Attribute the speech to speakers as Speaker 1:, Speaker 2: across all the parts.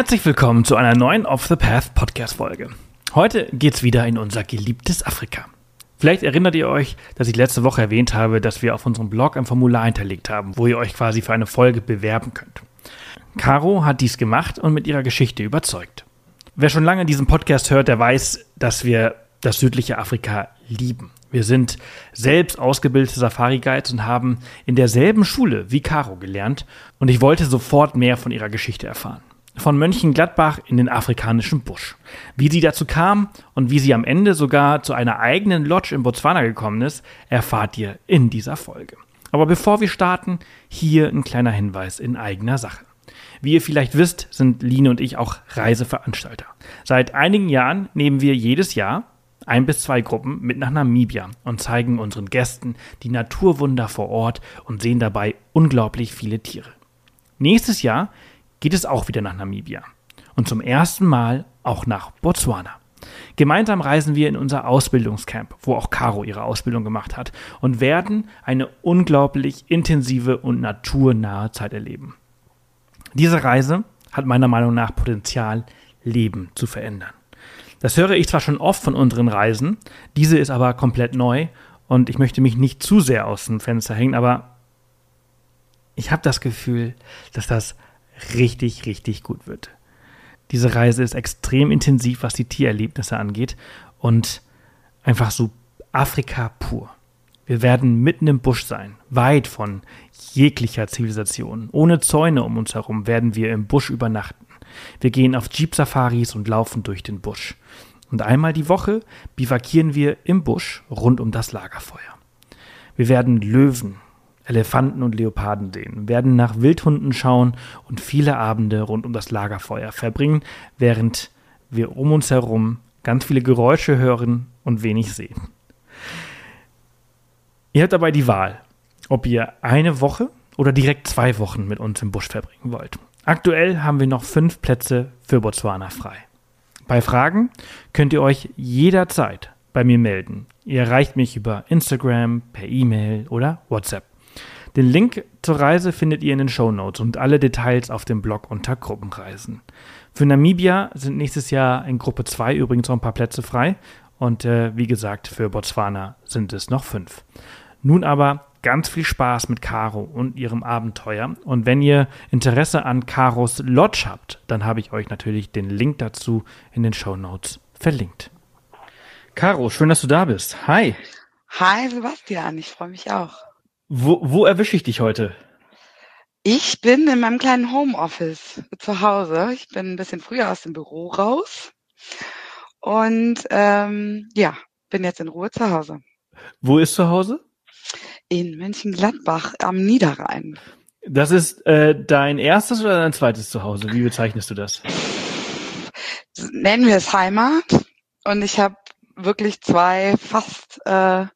Speaker 1: Herzlich willkommen zu einer neuen Off the Path Podcast Folge. Heute geht's wieder in unser geliebtes Afrika. Vielleicht erinnert ihr euch, dass ich letzte Woche erwähnt habe, dass wir auf unserem Blog ein Formular hinterlegt haben, wo ihr euch quasi für eine Folge bewerben könnt. Caro hat dies gemacht und mit ihrer Geschichte überzeugt. Wer schon lange diesen Podcast hört, der weiß, dass wir das südliche Afrika lieben. Wir sind selbst ausgebildete Safari-Guides und haben in derselben Schule wie Caro gelernt und ich wollte sofort mehr von ihrer Geschichte erfahren von Mönchengladbach in den afrikanischen Busch. Wie sie dazu kam und wie sie am Ende sogar zu einer eigenen Lodge in Botswana gekommen ist, erfahrt ihr in dieser Folge. Aber bevor wir starten, hier ein kleiner Hinweis in eigener Sache. Wie ihr vielleicht wisst, sind Line und ich auch Reiseveranstalter. Seit einigen Jahren nehmen wir jedes Jahr ein bis zwei Gruppen mit nach Namibia und zeigen unseren Gästen die Naturwunder vor Ort und sehen dabei unglaublich viele Tiere. Nächstes Jahr geht es auch wieder nach Namibia. Und zum ersten Mal auch nach Botswana. Gemeinsam reisen wir in unser Ausbildungscamp, wo auch Caro ihre Ausbildung gemacht hat, und werden eine unglaublich intensive und naturnahe Zeit erleben. Diese Reise hat meiner Meinung nach Potenzial, Leben zu verändern. Das höre ich zwar schon oft von unseren Reisen, diese ist aber komplett neu und ich möchte mich nicht zu sehr aus dem Fenster hängen, aber ich habe das Gefühl, dass das richtig, richtig gut wird. Diese Reise ist extrem intensiv, was die Tiererlebnisse angeht und einfach so Afrika pur. Wir werden mitten im Busch sein, weit von jeglicher Zivilisation. Ohne Zäune um uns herum werden wir im Busch übernachten. Wir gehen auf Jeep-Safaris und laufen durch den Busch. Und einmal die Woche bivakieren wir im Busch rund um das Lagerfeuer. Wir werden Löwen, Elefanten und Leoparden sehen, werden nach Wildhunden schauen und viele Abende rund um das Lagerfeuer verbringen, während wir um uns herum ganz viele Geräusche hören und wenig sehen. Ihr habt dabei die Wahl, ob ihr eine Woche oder direkt zwei Wochen mit uns im Busch verbringen wollt. Aktuell haben wir noch fünf Plätze für Botswana frei. Bei Fragen könnt ihr euch jederzeit bei mir melden. Ihr erreicht mich über Instagram, per E-Mail oder WhatsApp. Den Link zur Reise findet ihr in den Show Notes und alle Details auf dem Blog unter Gruppenreisen. Für Namibia sind nächstes Jahr in Gruppe 2 übrigens noch ein paar Plätze frei und äh, wie gesagt, für Botswana sind es noch fünf. Nun aber ganz viel Spaß mit Caro und ihrem Abenteuer. Und wenn ihr Interesse an Caros Lodge habt, dann habe ich euch natürlich den Link dazu in den Show Notes verlinkt. Caro, schön, dass du da bist. Hi.
Speaker 2: Hi Sebastian, ich freue mich auch.
Speaker 1: Wo, wo erwische ich dich heute?
Speaker 2: Ich bin in meinem kleinen Homeoffice zu Hause. Ich bin ein bisschen früher aus dem Büro raus und ähm, ja, bin jetzt in Ruhe zu Hause.
Speaker 1: Wo ist zu Hause?
Speaker 2: In Mönchengladbach am Niederrhein.
Speaker 1: Das ist äh, dein erstes oder dein zweites Zuhause? Wie bezeichnest du das?
Speaker 2: Nennen wir es Heimat. Und ich habe wirklich zwei fast äh,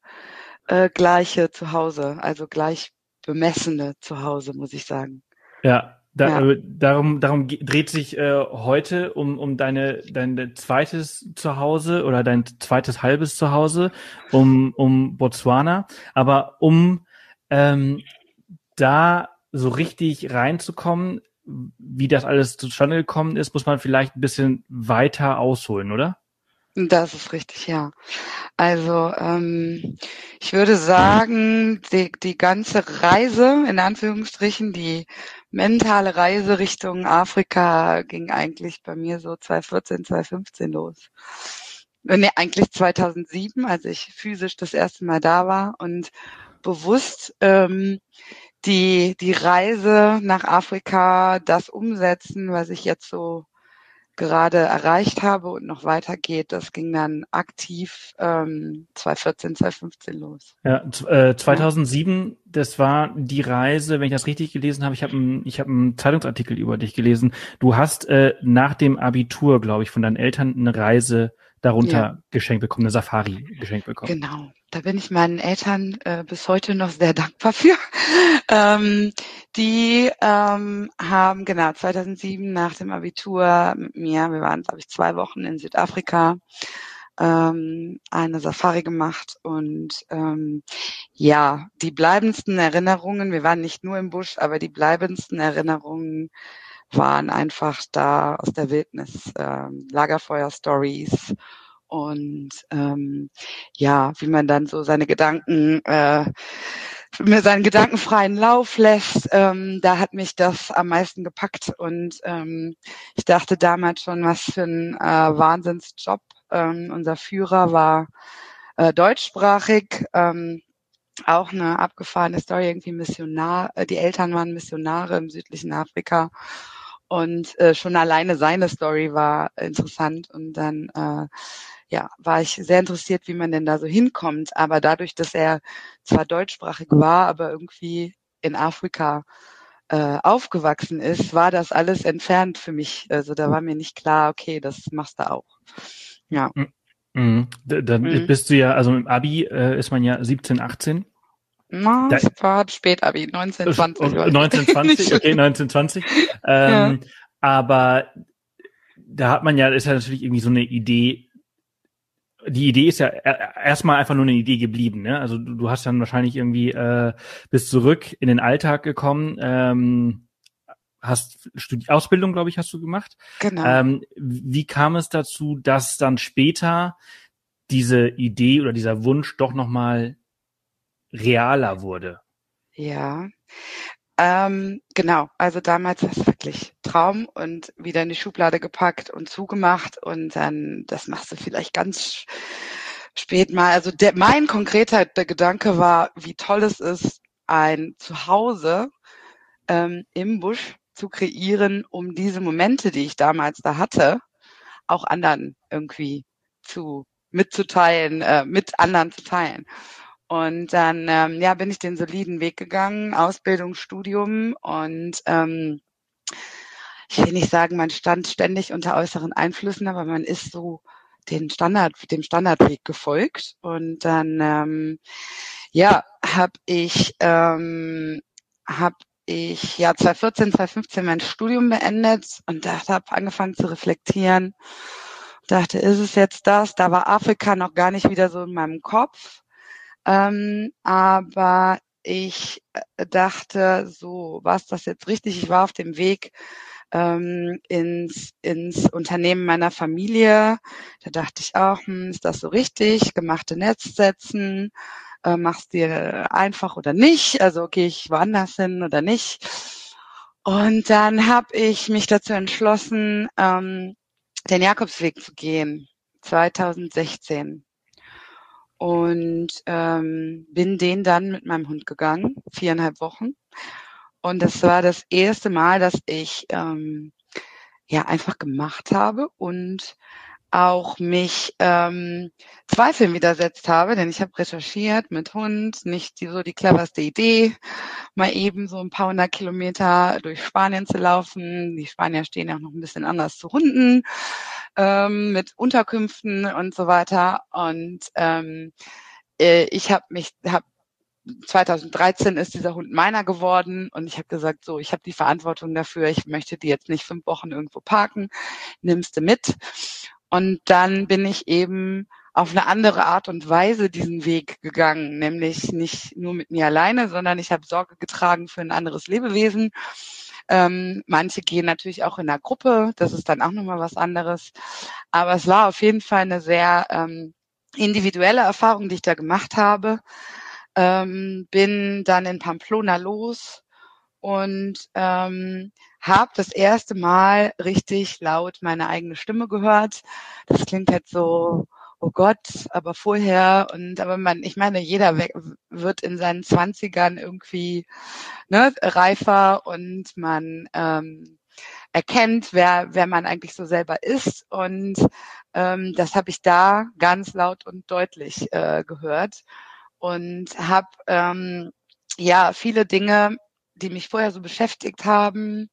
Speaker 2: äh, gleiche zu Hause, also gleich bemessene zu Hause, muss ich sagen.
Speaker 1: Ja, da, ja. Äh, darum, darum dreht sich äh, heute um, um deine, dein zweites Zuhause oder dein zweites halbes Zuhause, um, um Botswana. Aber um ähm, da so richtig reinzukommen, wie das alles zustande gekommen ist, muss man vielleicht ein bisschen weiter ausholen, oder?
Speaker 2: Das ist richtig, ja. Also ähm, ich würde sagen, die, die ganze Reise, in Anführungsstrichen, die mentale Reise Richtung Afrika ging eigentlich bei mir so 2014, 2015 los. Nee, eigentlich 2007, als ich physisch das erste Mal da war und bewusst ähm, die, die Reise nach Afrika, das umsetzen, was ich jetzt so gerade erreicht habe und noch weitergeht, das ging dann aktiv ähm, 2014, 2015 los.
Speaker 1: Ja, äh, 2007, ja. das war die Reise, wenn ich das richtig gelesen habe, ich habe einen hab Zeitungsartikel über dich gelesen. Du hast äh, nach dem Abitur, glaube ich, von deinen Eltern eine Reise darunter ja. geschenkt bekommen, eine Safari geschenkt bekommen.
Speaker 2: Genau, da bin ich meinen Eltern äh, bis heute noch sehr dankbar für. ähm, die ähm, haben genau 2007 nach dem Abitur mit mir, wir waren glaube ich zwei Wochen in Südafrika, ähm, eine Safari gemacht und ähm, ja, die bleibendsten Erinnerungen, wir waren nicht nur im Busch, aber die bleibendsten Erinnerungen waren einfach da aus der Wildnis, ähm, Lagerfeuer-Stories und ähm, ja, wie man dann so seine Gedanken äh, mir seinen gedankenfreien Lauf lässt, ähm, da hat mich das am meisten gepackt und ähm, ich dachte damals schon, was für ein äh, Wahnsinnsjob. Ähm, unser Führer war äh, deutschsprachig, ähm, auch eine abgefahrene Story, irgendwie Missionar, äh, die Eltern waren Missionare im südlichen Afrika und äh, schon alleine seine Story war interessant und dann äh, ja, war ich sehr interessiert, wie man denn da so hinkommt. Aber dadurch, dass er zwar deutschsprachig war, aber irgendwie in Afrika äh, aufgewachsen ist, war das alles entfernt für mich. Also da war mir nicht klar, okay, das machst du auch. Ja.
Speaker 1: Mhm. Dann mhm. bist du ja, also im Abi äh, ist man ja 17, 18.
Speaker 2: Na, da, war Spätabi, 1920.
Speaker 1: 1920, okay, 1920. Ähm, ja. Aber da hat man ja, ist ja natürlich irgendwie so eine Idee. Die Idee ist ja erstmal einfach nur eine Idee geblieben. Ne? Also du, du hast dann wahrscheinlich irgendwie äh, bis zurück in den Alltag gekommen. Ähm, hast Studi Ausbildung, glaube ich, hast du gemacht.
Speaker 2: Genau.
Speaker 1: Ähm, wie kam es dazu, dass dann später diese Idee oder dieser Wunsch doch nochmal realer wurde.
Speaker 2: Ja, ähm, genau. Also damals war es wirklich Traum und wieder in die Schublade gepackt und zugemacht und dann, das machst du vielleicht ganz spät mal. Also der, mein konkreter der Gedanke war, wie toll es ist, ein Zuhause ähm, im Busch zu kreieren, um diese Momente, die ich damals da hatte, auch anderen irgendwie zu mitzuteilen, äh, mit anderen zu teilen. Und dann ähm, ja, bin ich den soliden Weg gegangen, Ausbildung, Studium und ähm, ich will nicht sagen, man stand ständig unter äußeren Einflüssen, aber man ist so den Standard, dem Standardweg gefolgt. Und dann ähm, ja, habe ich ähm, habe ich ja 2014, 2015 mein Studium beendet und dachte, habe angefangen zu reflektieren. Dachte, ist es jetzt das? Da war Afrika noch gar nicht wieder so in meinem Kopf. Ähm, aber ich äh, dachte, so, war das jetzt richtig? Ich war auf dem Weg ähm, ins, ins Unternehmen meiner Familie. Da dachte ich auch, hm, ist das so richtig? Gemachte Netz setzen, äh, machst dir einfach oder nicht? Also gehe ich woanders hin oder nicht? Und dann habe ich mich dazu entschlossen, ähm, den Jakobsweg zu gehen, 2016 und ähm, bin den dann mit meinem Hund gegangen, viereinhalb Wochen. Und das war das erste Mal, dass ich ähm, ja einfach gemacht habe und auch mich ähm, Zweifeln widersetzt habe, denn ich habe recherchiert mit Hund, nicht die, so die cleverste Idee, mal eben so ein paar hundert Kilometer durch Spanien zu laufen. Die Spanier stehen ja auch noch ein bisschen anders zu Hunden ähm, mit Unterkünften und so weiter. Und ähm, äh, ich habe mich, hab 2013 ist dieser Hund meiner geworden und ich habe gesagt, so, ich habe die Verantwortung dafür, ich möchte die jetzt nicht fünf Wochen irgendwo parken, nimmst du mit. Und dann bin ich eben auf eine andere Art und Weise diesen Weg gegangen, nämlich nicht nur mit mir alleine, sondern ich habe Sorge getragen für ein anderes Lebewesen. Ähm, manche gehen natürlich auch in der Gruppe, das ist dann auch nochmal was anderes. Aber es war auf jeden Fall eine sehr ähm, individuelle Erfahrung, die ich da gemacht habe. Ähm, bin dann in Pamplona los und ähm, habe das erste Mal richtig laut meine eigene Stimme gehört. Das klingt jetzt so, oh Gott, aber vorher und aber man, ich meine, jeder wird in seinen Zwanzigern irgendwie ne, reifer und man ähm, erkennt, wer, wer man eigentlich so selber ist. Und ähm, das habe ich da ganz laut und deutlich äh, gehört und habe ähm, ja viele Dinge, die mich vorher so beschäftigt haben,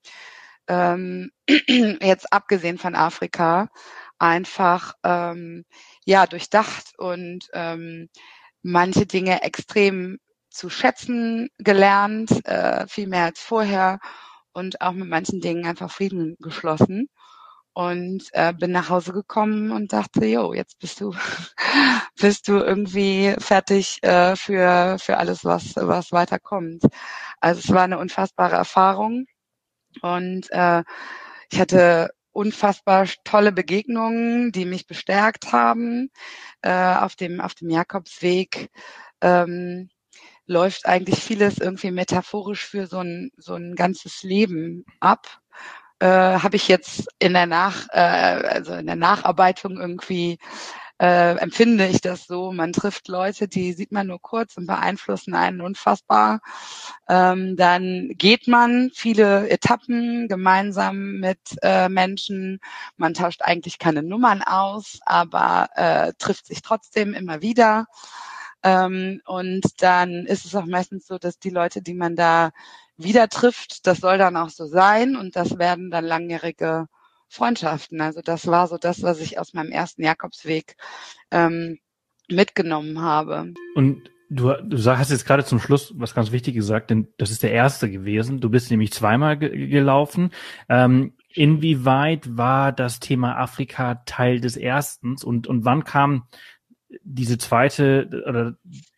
Speaker 2: ähm, jetzt abgesehen von Afrika, einfach ähm, ja durchdacht und ähm, manche Dinge extrem zu schätzen gelernt, äh, viel mehr als vorher und auch mit manchen Dingen einfach Frieden geschlossen und äh, bin nach Hause gekommen und dachte, jo, jetzt bist du bist du irgendwie fertig äh, für für alles, was was weiterkommt. Also es war eine unfassbare Erfahrung und äh, ich hatte unfassbar tolle Begegnungen, die mich bestärkt haben äh, auf dem auf dem Jakobsweg. Ähm, läuft eigentlich vieles irgendwie metaphorisch für so ein so ein ganzes Leben ab. Äh, Habe ich jetzt in der Nach äh, also in der Nacharbeitung irgendwie äh, empfinde ich das so. Man trifft Leute, die sieht man nur kurz und beeinflussen einen unfassbar. Ähm, dann geht man viele Etappen gemeinsam mit äh, Menschen. Man tauscht eigentlich keine Nummern aus, aber äh, trifft sich trotzdem immer wieder. Ähm, und dann ist es auch meistens so, dass die Leute, die man da wieder trifft, das soll dann auch so sein und das werden dann langjährige Freundschaften. Also das war so das, was ich aus meinem ersten Jakobsweg ähm, mitgenommen habe.
Speaker 1: Und du, du hast jetzt gerade zum Schluss was ganz Wichtiges gesagt, denn das ist der erste gewesen. Du bist nämlich zweimal ge gelaufen. Ähm, inwieweit war das Thema Afrika Teil des erstens und, und wann kam diese zweite oder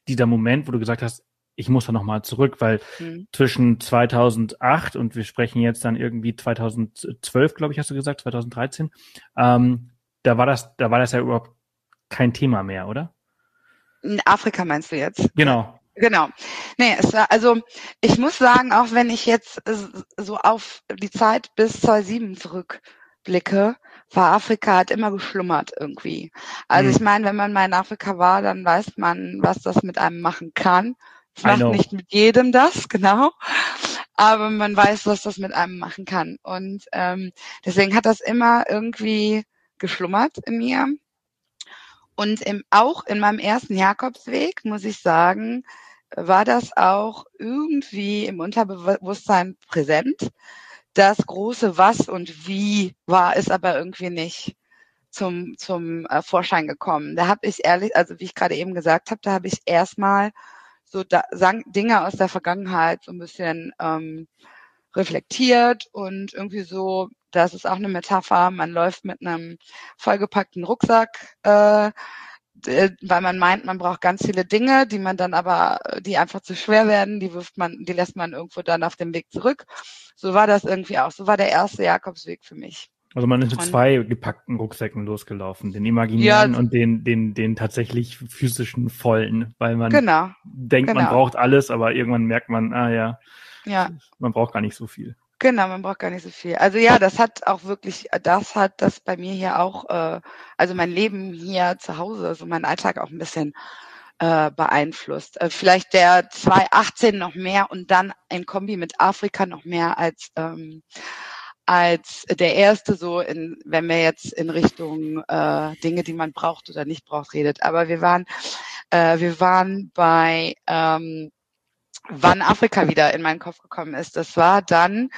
Speaker 1: dieser Moment, wo du gesagt hast, ich muss da nochmal zurück, weil mhm. zwischen 2008 und wir sprechen jetzt dann irgendwie 2012, glaube ich, hast du gesagt, 2013, ähm, da war das, da war das ja überhaupt kein Thema mehr, oder?
Speaker 2: In Afrika meinst du jetzt?
Speaker 1: Genau.
Speaker 2: Genau. Nee, es war, also ich muss sagen, auch wenn ich jetzt so auf die Zeit bis 2007 zurückblicke, war Afrika hat immer geschlummert irgendwie. Also mhm. ich meine, wenn man mal in Afrika war, dann weiß man, was das mit einem machen kann. Es macht nicht mit jedem das, genau. Aber man weiß, was das mit einem machen kann. Und ähm, deswegen hat das immer irgendwie geschlummert in mir. Und im, auch in meinem ersten Jakobsweg, muss ich sagen, war das auch irgendwie im Unterbewusstsein präsent. Das große Was und Wie war es aber irgendwie nicht zum, zum äh, Vorschein gekommen. Da habe ich ehrlich, also wie ich gerade eben gesagt habe, da habe ich erstmal so da, Dinge aus der Vergangenheit so ein bisschen ähm, reflektiert und irgendwie so, das ist auch eine Metapher, man läuft mit einem vollgepackten Rucksack, äh, weil man meint, man braucht ganz viele Dinge, die man dann aber, die einfach zu schwer werden, die wirft man, die lässt man irgendwo dann auf dem Weg zurück. So war das irgendwie auch. So war der erste Jakobsweg für mich.
Speaker 1: Also man ist mit zwei gepackten Rucksäcken losgelaufen, den imaginären ja, und den, den, den tatsächlich physischen vollen, weil man genau, denkt, genau. man braucht alles, aber irgendwann merkt man, ah ja, ja, man braucht gar nicht so viel.
Speaker 2: Genau, man braucht gar nicht so viel. Also ja, das hat auch wirklich, das hat das bei mir hier auch, äh, also mein Leben hier zu Hause, also mein Alltag auch ein bisschen äh, beeinflusst. Äh, vielleicht der 2018 noch mehr und dann ein Kombi mit Afrika noch mehr als ähm, als der erste so in, wenn wir jetzt in Richtung äh, Dinge, die man braucht oder nicht braucht, redet. Aber wir waren, äh, wir waren bei ähm, wann Afrika wieder in meinen Kopf gekommen ist. Das war dann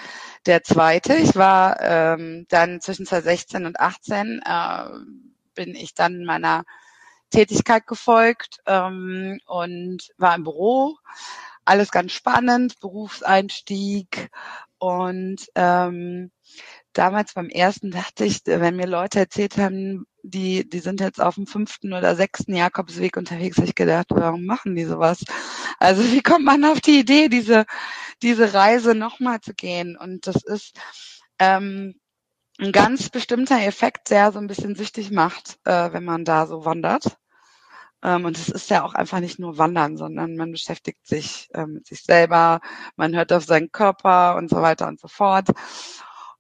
Speaker 2: der zweite. Ich war ähm, dann zwischen 2016 und 18 äh, bin ich dann meiner Tätigkeit gefolgt ähm, und war im Büro. Alles ganz spannend, Berufseinstieg und ähm, damals beim ersten dachte ich, wenn mir Leute erzählt haben, die, die sind jetzt auf dem fünften oder sechsten Jakobsweg unterwegs, habe ich gedacht, warum machen die sowas? Also wie kommt man auf die Idee, diese, diese Reise nochmal zu gehen? Und das ist ähm, ein ganz bestimmter Effekt, der so ein bisschen süchtig macht, äh, wenn man da so wandert. Ähm, und es ist ja auch einfach nicht nur Wandern, sondern man beschäftigt sich äh, mit sich selber, man hört auf seinen Körper und so weiter und so fort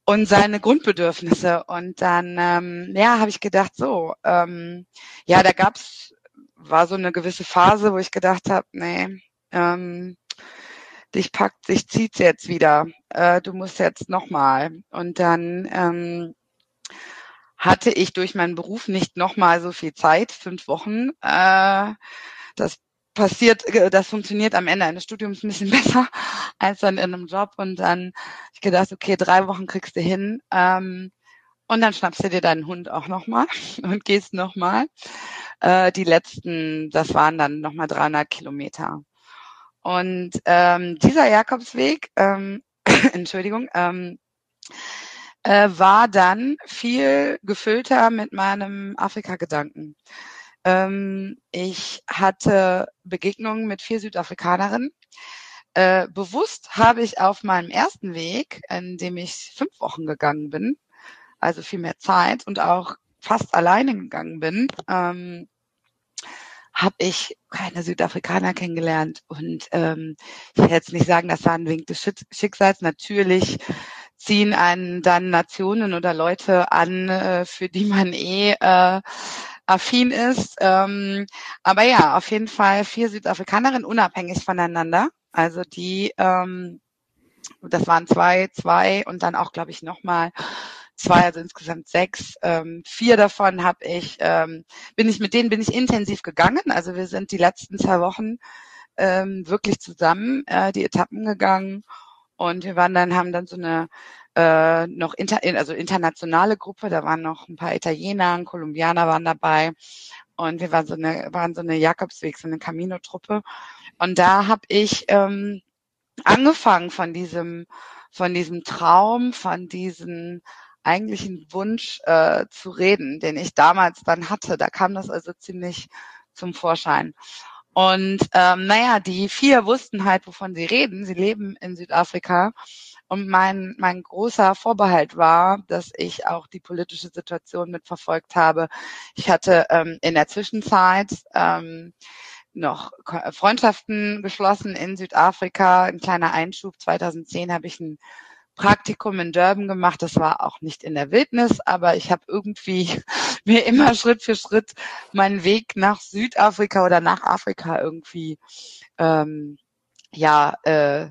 Speaker 2: und seine Grundbedürfnisse. Und dann, ähm, ja, habe ich gedacht, so, ähm, ja, da gab's, war so eine gewisse Phase, wo ich gedacht habe, nee, ähm, dich packt, dich zieht's jetzt wieder. Äh, du musst jetzt nochmal. Und dann ähm, hatte ich durch meinen Beruf nicht nochmal so viel Zeit, fünf Wochen. Äh, das passiert, äh, das funktioniert am Ende eines Studiums ein bisschen besser als dann in einem Job. Und dann ich gedacht, okay, drei Wochen kriegst du hin. Ähm, und dann schnappst du dir deinen Hund auch nochmal und gehst nochmal. Äh, die letzten, das waren dann nochmal 300 Kilometer. Und ähm, dieser Jakobsweg, ähm, Entschuldigung, ähm, äh, war dann viel gefüllter mit meinem Afrika-Gedanken. Ähm, ich hatte Begegnungen mit vier Südafrikanerinnen. Äh, bewusst habe ich auf meinem ersten Weg, in dem ich fünf Wochen gegangen bin, also viel mehr Zeit und auch fast alleine gegangen bin, ähm, habe ich keine Südafrikaner kennengelernt. Und ähm, ich will jetzt nicht sagen, das war ein Wink des Schicksals. Natürlich ziehen einen dann Nationen oder Leute an, äh, für die man eh äh, affin ist. Ähm, aber ja, auf jeden Fall vier Südafrikanerinnen unabhängig voneinander. Also die, ähm, das waren zwei, zwei und dann auch, glaube ich, nochmal zwei, also insgesamt sechs. Ähm, vier davon habe ich, ähm, bin ich mit denen bin ich intensiv gegangen. Also wir sind die letzten zwei Wochen ähm, wirklich zusammen äh, die Etappen gegangen und wir waren dann haben dann so eine äh, noch inter, also internationale Gruppe. Da waren noch ein paar Italiener, Kolumbianer waren dabei und wir waren so eine waren so eine Jakobsweg, so eine Camino-Truppe. Und da habe ich ähm, angefangen von diesem von diesem Traum, von diesen eigentlichen Wunsch äh, zu reden, den ich damals dann hatte. Da kam das also ziemlich zum Vorschein. Und ähm, naja, die vier wussten halt, wovon sie reden. Sie leben in Südafrika. Und mein, mein großer Vorbehalt war, dass ich auch die politische Situation mitverfolgt habe. Ich hatte ähm, in der Zwischenzeit ähm, noch Freundschaften geschlossen in Südafrika. Ein kleiner Einschub. 2010 habe ich ein Praktikum in Durban gemacht. Das war auch nicht in der Wildnis, aber ich habe irgendwie mir immer Schritt für Schritt meinen Weg nach Südafrika oder nach Afrika irgendwie ähm, ja äh,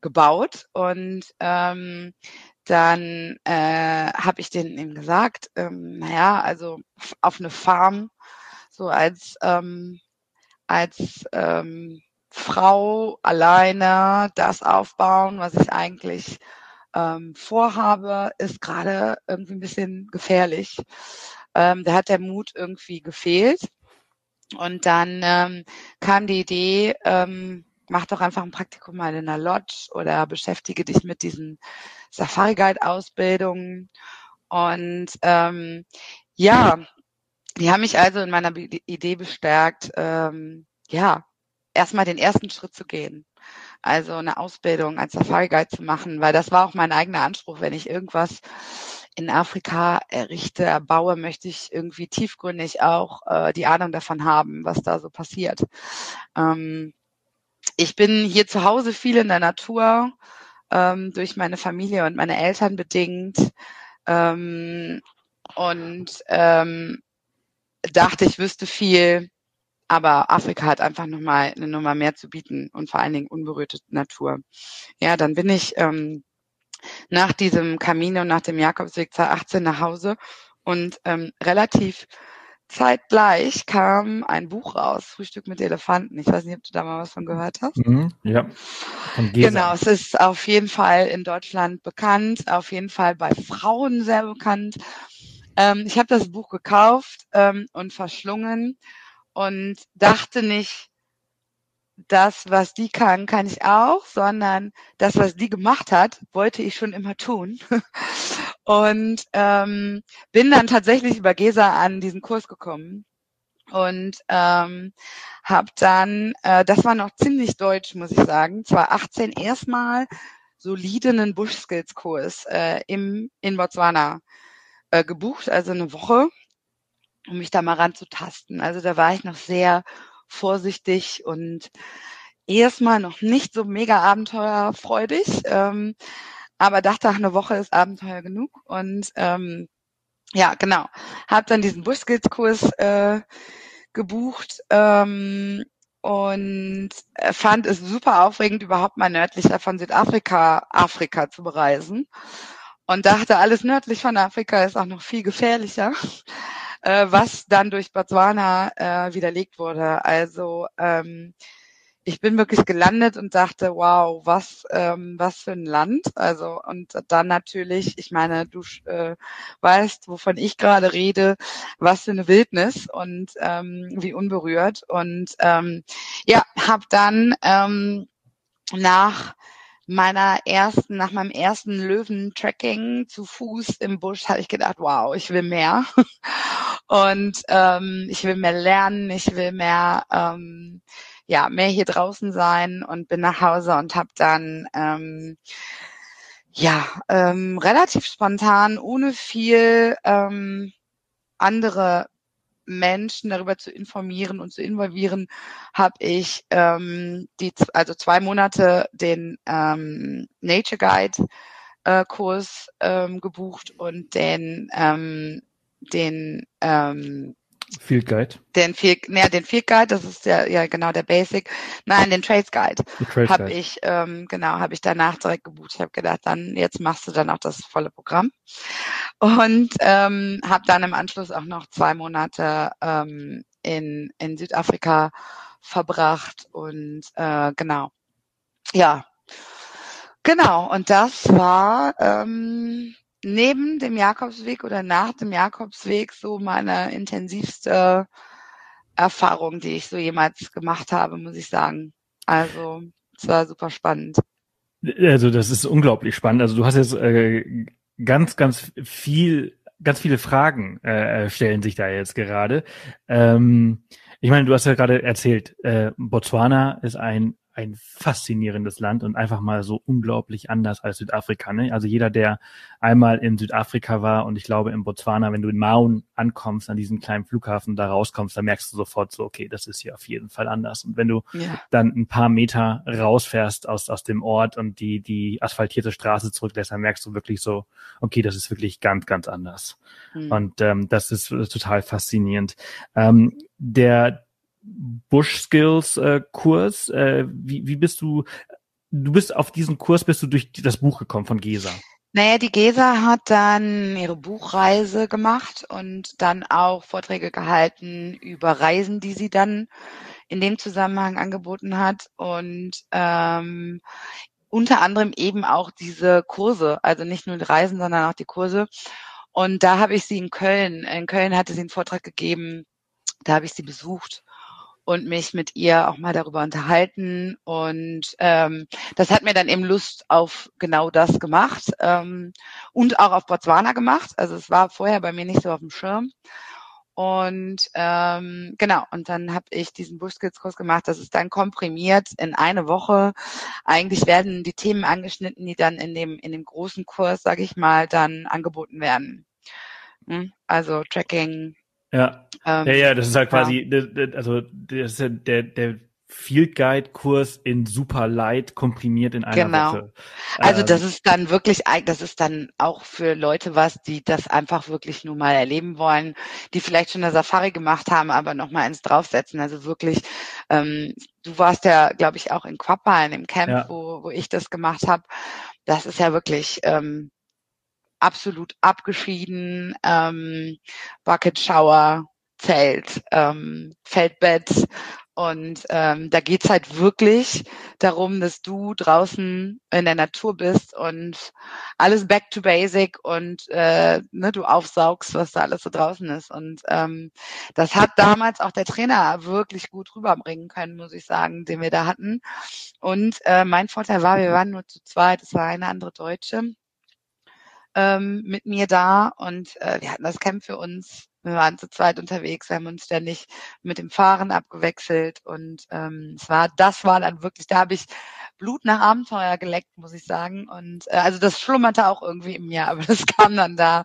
Speaker 2: gebaut und ähm, dann äh, habe ich denen eben gesagt, ähm, naja, also auf eine Farm so als ähm, als ähm, Frau alleine das aufbauen, was ich eigentlich ähm, vorhabe, ist gerade irgendwie ein bisschen gefährlich. Ähm, da hat der Mut irgendwie gefehlt. Und dann ähm, kam die Idee, ähm, mach doch einfach ein Praktikum mal in einer Lodge oder beschäftige dich mit diesen Safari Guide Ausbildungen. Und ähm, ja, die haben mich also in meiner Idee bestärkt, ähm, ja, erstmal den ersten Schritt zu gehen also eine Ausbildung als Safari Guide zu machen, weil das war auch mein eigener Anspruch, wenn ich irgendwas in Afrika errichte, erbaue, möchte ich irgendwie tiefgründig auch äh, die Ahnung davon haben, was da so passiert. Ähm, ich bin hier zu Hause viel in der Natur, ähm, durch meine Familie und meine Eltern bedingt. Ähm, und ähm, dachte, ich wüsste viel aber Afrika hat einfach nochmal eine Nummer mehr zu bieten und vor allen Dingen unberührte Natur. Ja, dann bin ich ähm, nach diesem Camino, nach dem Jakobsweg 2018 nach Hause und ähm, relativ zeitgleich kam ein Buch raus, Frühstück mit Elefanten. Ich weiß nicht, ob du da mal was von gehört hast. Mhm,
Speaker 1: ja.
Speaker 2: Genau, es ist auf jeden Fall in Deutschland bekannt, auf jeden Fall bei Frauen sehr bekannt. Ähm, ich habe das Buch gekauft ähm, und verschlungen und dachte nicht, das, was die kann, kann ich auch, sondern das, was die gemacht hat, wollte ich schon immer tun. und ähm, bin dann tatsächlich über Gesa an diesen Kurs gekommen und ähm, habe dann, äh, das war noch ziemlich deutsch, muss ich sagen, zwar 18 erstmal soliden Bush Skills Kurs äh, im in Botswana äh, gebucht, also eine Woche um mich da mal ranzutasten. Also da war ich noch sehr vorsichtig und erstmal noch nicht so mega abenteuerfreudig, ähm, aber dachte, ach, eine Woche ist Abenteuer genug und ähm, ja, genau. Habe dann diesen Bushskills-Kurs äh, gebucht, ähm, und fand es super aufregend, überhaupt mal nördlicher von Südafrika, Afrika zu bereisen. Und dachte, alles nördlich von Afrika ist auch noch viel gefährlicher, äh, was dann durch Botswana äh, widerlegt wurde. Also ähm, ich bin wirklich gelandet und dachte, wow, was, ähm, was für ein Land. Also und dann natürlich, ich meine, du äh, weißt, wovon ich gerade rede, was für eine Wildnis und ähm, wie unberührt. Und ähm, ja, habe dann ähm, nach meiner ersten, nach meinem ersten Löwentracking zu Fuß im Busch habe ich gedacht, wow, ich will mehr. Und ähm, ich will mehr lernen, ich will mehr ähm, ja, mehr hier draußen sein und bin nach Hause und habe dann ähm, ja ähm, relativ spontan, ohne viel ähm, andere Menschen darüber zu informieren und zu involvieren, habe ich ähm, die also zwei Monate den ähm, Nature Guide äh, Kurs ähm, gebucht und den ähm, den ähm,
Speaker 1: Field Guide.
Speaker 2: Den Field, ja, den Field Guide, das ist der, ja genau der Basic. Nein, den Trails Guide habe ich, ähm, genau, habe ich danach direkt gebucht. Ich habe gedacht, dann jetzt machst du dann auch das volle Programm und ähm, habe dann im Anschluss auch noch zwei Monate ähm, in in Südafrika verbracht und äh, genau, ja, genau. Und das war ähm, neben dem Jakobsweg oder nach dem Jakobsweg so meine intensivste Erfahrung, die ich so jemals gemacht habe, muss ich sagen. Also es war super spannend.
Speaker 1: Also das ist unglaublich spannend. Also du hast jetzt äh, ganz, ganz viel, ganz viele Fragen äh, stellen sich da jetzt gerade. Ähm, ich meine, du hast ja gerade erzählt, äh, Botswana ist ein ein faszinierendes Land und einfach mal so unglaublich anders als Südafrika. Ne? Also jeder, der einmal in Südafrika war und ich glaube in Botswana, wenn du in Maun ankommst, an diesem kleinen Flughafen da rauskommst, dann merkst du sofort so, okay, das ist hier auf jeden Fall anders. Und wenn du ja. dann ein paar Meter rausfährst aus, aus dem Ort und die, die asphaltierte Straße zurücklässt, dann merkst du wirklich so, okay, das ist wirklich ganz, ganz anders. Mhm. Und ähm, das ist total faszinierend. Ähm, der Bush Skills äh, Kurs. Äh, wie, wie bist du, du bist auf diesen Kurs, bist du durch das Buch gekommen von Gesa?
Speaker 2: Naja, die Gesa hat dann ihre Buchreise gemacht und dann auch Vorträge gehalten über Reisen, die sie dann in dem Zusammenhang angeboten hat und ähm, unter anderem eben auch diese Kurse, also nicht nur die Reisen, sondern auch die Kurse. Und da habe ich sie in Köln, in Köln hatte sie einen Vortrag gegeben, da habe ich sie besucht und mich mit ihr auch mal darüber unterhalten. Und ähm, das hat mir dann eben Lust auf genau das gemacht ähm, und auch auf Botswana gemacht. Also es war vorher bei mir nicht so auf dem Schirm. Und ähm, genau, und dann habe ich diesen Bushskills-Kurs gemacht. Das ist dann komprimiert in eine Woche. Eigentlich werden die Themen angeschnitten, die dann in dem in dem großen Kurs, sage ich mal, dann angeboten werden. Hm? Also Tracking,
Speaker 1: ja. Ähm, ja, ja, das ist halt quasi, ja. also das ist ja der, der Field Guide Kurs in super light komprimiert in einer genau. Woche.
Speaker 2: Also das ähm, ist dann wirklich, das ist dann auch für Leute was, die das einfach wirklich nur mal erleben wollen, die vielleicht schon eine Safari gemacht haben, aber noch mal eins draufsetzen. Also wirklich, ähm, du warst ja, glaube ich, auch in Quappa in dem Camp, ja. wo, wo ich das gemacht habe. Das ist ja wirklich ähm, absolut abgeschieden, ähm, Bucket Shower, Zelt, ähm, Feldbett. Und ähm, da geht's halt wirklich darum, dass du draußen in der Natur bist und alles back to basic und äh, ne, du aufsaugst, was da alles so draußen ist. Und ähm, das hat damals auch der Trainer wirklich gut rüberbringen können, muss ich sagen, den wir da hatten. Und äh, mein Vorteil war, wir waren nur zu zweit, es war eine andere Deutsche ähm, mit mir da und äh, wir hatten das Camp für uns. Wir waren zu zweit unterwegs, wir haben uns ständig mit dem Fahren abgewechselt und ähm, es war, das war dann wirklich, da habe ich Blut nach Abenteuer geleckt, muss ich sagen. Und äh, also das schlummerte auch irgendwie in mir, aber das kam dann da,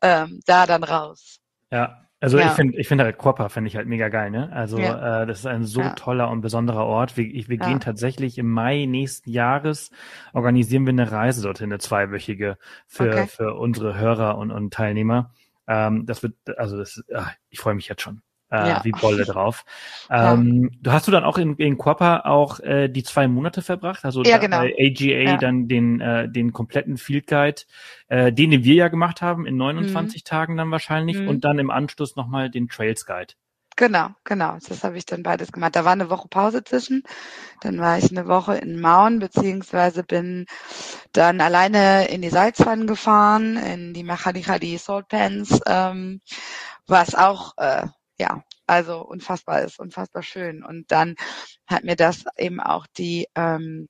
Speaker 2: ähm, da dann raus.
Speaker 1: Ja, also ja. ich finde, ich finde halt Quappa finde ich halt mega geil, ne? Also ja. äh, das ist ein so ja. toller und besonderer Ort. Wir, ich, wir gehen tatsächlich im Mai nächsten Jahres organisieren wir eine Reise dorthin, eine zweiwöchige für okay. für unsere Hörer und, und Teilnehmer. Ähm, das wird, also das, ach, ich freue mich jetzt schon. Äh, ja. wie Bolle drauf. Ähm, ja. Du hast du dann auch in, in Quappa auch äh, die zwei Monate verbracht? Also
Speaker 2: ja, genau.
Speaker 1: bei AGA ja. dann den, äh, den kompletten Field Guide, äh, den, den wir ja gemacht haben, in 29 mhm. Tagen dann wahrscheinlich mhm. und dann im Anschluss nochmal den Trails Guide.
Speaker 2: Genau, genau. Das habe ich dann beides gemacht. Da war eine Woche Pause zwischen. Dann war ich eine Woche in Maun, beziehungsweise bin dann alleine in die Salzpfannen gefahren, in die Machadi Salt Pans, ähm, was auch, äh, ja, also unfassbar ist, unfassbar schön. Und dann hat mir das eben auch die ähm,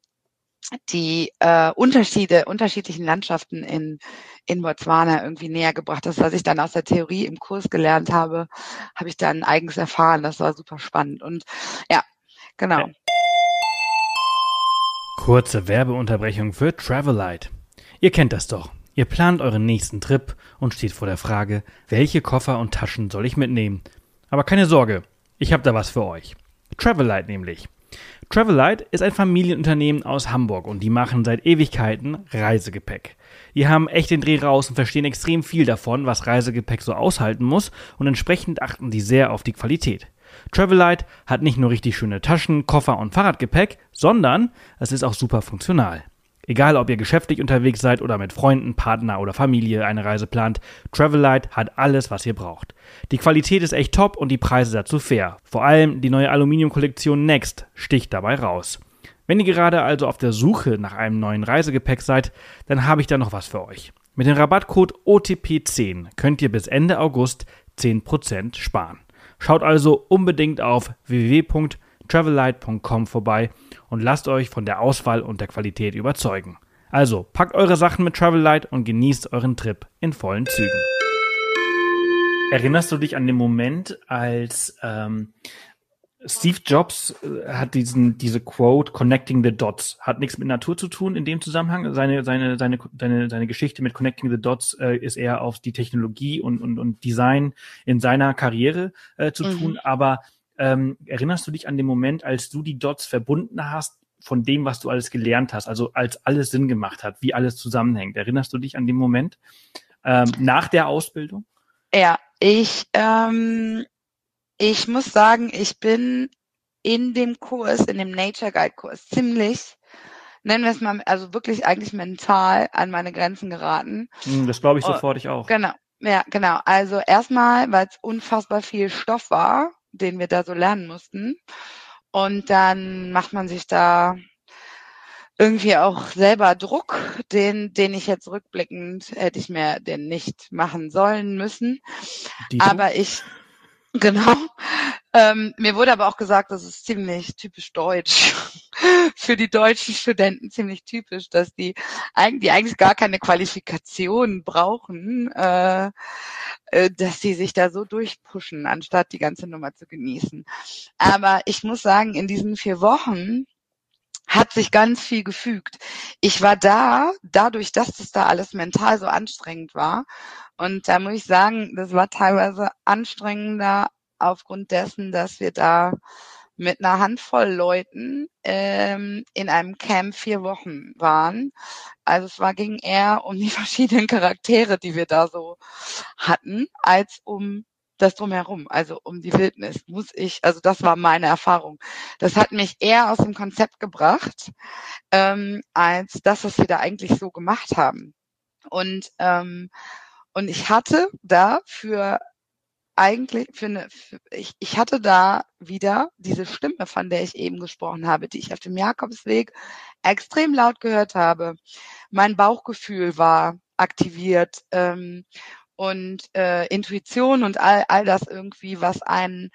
Speaker 2: die äh, Unterschiede, unterschiedlichen Landschaften in, in Botswana irgendwie näher gebracht. Das, was ich dann aus der Theorie im Kurs gelernt habe, habe ich dann eigens erfahren. Das war super spannend. Und ja, genau.
Speaker 1: Kurze Werbeunterbrechung für Travelite. Ihr kennt das doch. Ihr plant euren nächsten Trip und steht vor der Frage, welche Koffer und Taschen soll ich mitnehmen? Aber keine Sorge, ich habe da was für euch. Travelite nämlich. Travelite ist ein Familienunternehmen aus Hamburg und die machen seit Ewigkeiten Reisegepäck. Die haben echt den Dreh raus und verstehen extrem viel davon, was Reisegepäck so aushalten muss und entsprechend achten die sehr auf die Qualität. Travelite hat nicht nur richtig schöne Taschen, Koffer und Fahrradgepäck, sondern es ist auch super funktional. Egal, ob ihr geschäftlich unterwegs seid oder mit Freunden, Partner oder Familie eine Reise plant, Travelite hat alles, was ihr braucht. Die Qualität ist echt top und die Preise dazu fair. Vor allem die neue Aluminium-Kollektion Next sticht dabei raus. Wenn ihr gerade also auf der Suche nach einem neuen Reisegepäck seid, dann habe ich da noch was für euch. Mit dem Rabattcode OTP10 könnt ihr bis Ende August 10% sparen. Schaut also unbedingt auf www.travelite.com vorbei und lasst euch von der Auswahl und der Qualität überzeugen. Also packt eure Sachen mit Travelite und genießt euren Trip in vollen Zügen. Erinnerst du dich an den Moment, als ähm, Steve Jobs äh, hat diesen diese Quote Connecting the Dots hat nichts mit Natur zu tun in dem Zusammenhang. Seine seine seine seine seine Geschichte mit Connecting the Dots äh, ist eher auf die Technologie und und und Design in seiner Karriere äh, zu mhm. tun. Aber ähm, erinnerst du dich an den Moment, als du die Dots verbunden hast von dem, was du alles gelernt hast, also als alles Sinn gemacht hat, wie alles zusammenhängt? Erinnerst du dich an den Moment ähm, nach der Ausbildung?
Speaker 2: Ja, ich ähm, ich muss sagen, ich bin in dem Kurs, in dem Nature Guide Kurs ziemlich nennen wir es mal, also wirklich eigentlich mental an meine Grenzen geraten.
Speaker 1: Hm, das glaube ich sofort, ich auch.
Speaker 2: Genau, ja, genau. Also erstmal, weil es unfassbar viel Stoff war, den wir da so lernen mussten. Und dann macht man sich da irgendwie auch selber Druck, den, den ich jetzt rückblickend hätte ich mir den nicht machen sollen müssen. Dito? Aber ich, genau. Ähm, mir wurde aber auch gesagt, das ist ziemlich typisch deutsch. Für die deutschen Studenten ziemlich typisch, dass die, die eigentlich gar keine Qualifikation brauchen, äh, äh, dass sie sich da so durchpushen, anstatt die ganze Nummer zu genießen. Aber ich muss sagen, in diesen vier Wochen hat sich ganz viel gefügt. Ich war da, dadurch, dass das da alles mental so anstrengend war. Und da muss ich sagen, das war teilweise anstrengender aufgrund dessen, dass wir da mit einer Handvoll Leuten ähm, in einem Camp vier Wochen waren. Also es war ging eher um die verschiedenen Charaktere, die wir da so hatten, als um das drumherum, also um die Wildnis, muss ich, also das war meine Erfahrung. Das hat mich eher aus dem Konzept gebracht, ähm, als das, was wir da eigentlich so gemacht haben. Und ähm, und ich hatte da für eigentlich für, ich, ich hatte da wieder diese Stimme, von der ich eben gesprochen habe, die ich auf dem Jakobsweg extrem laut gehört habe. Mein Bauchgefühl war aktiviert ähm, und äh, Intuition und all, all das irgendwie, was einen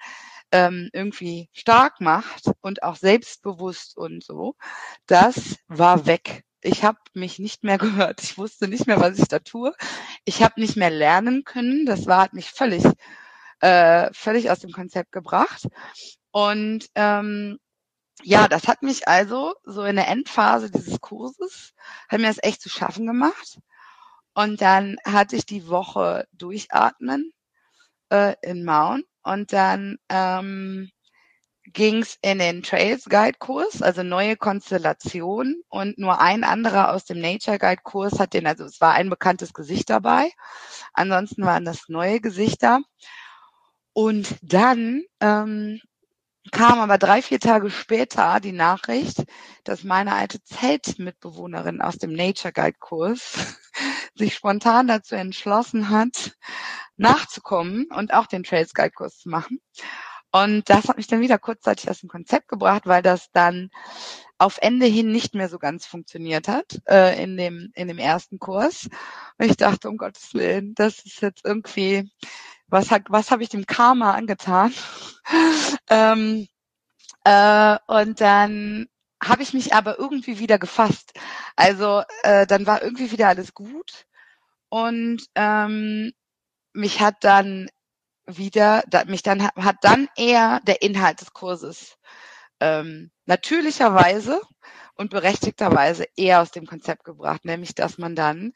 Speaker 2: ähm, irgendwie stark macht und auch selbstbewusst und so, das war weg. Ich habe mich nicht mehr gehört. Ich wusste nicht mehr, was ich da tue. Ich habe nicht mehr lernen können. Das war hat mich völlig äh, völlig aus dem Konzept gebracht. Und ähm, ja, das hat mich also so in der Endphase dieses Kurses, hat mir das echt zu schaffen gemacht. Und dann hatte ich die Woche durchatmen äh, in Maun und dann ähm, ging es in den Trails Guide Kurs, also neue Konstellation und nur ein anderer aus dem Nature Guide Kurs hat den, also es war ein bekanntes Gesicht dabei, ansonsten waren das neue Gesichter Und dann ähm, kam aber drei, vier Tage später die Nachricht, dass meine alte Zeltmitbewohnerin aus dem Nature Guide Kurs sich spontan dazu entschlossen hat, nachzukommen und auch den Trails Guide Kurs zu machen. Und das hat mich dann wieder kurzzeitig aus dem Konzept gebracht, weil das dann auf Ende hin nicht mehr so ganz funktioniert hat äh, in dem in dem ersten Kurs. Und ich dachte, um Gottes Willen, das ist jetzt irgendwie was was habe ich dem Karma angetan? ähm, äh, und dann habe ich mich aber irgendwie wieder gefasst. Also äh, dann war irgendwie wieder alles gut und ähm, mich hat dann wieder, da, mich dann hat dann eher der Inhalt des Kurses ähm, natürlicherweise und berechtigterweise eher aus dem Konzept gebracht, nämlich dass man dann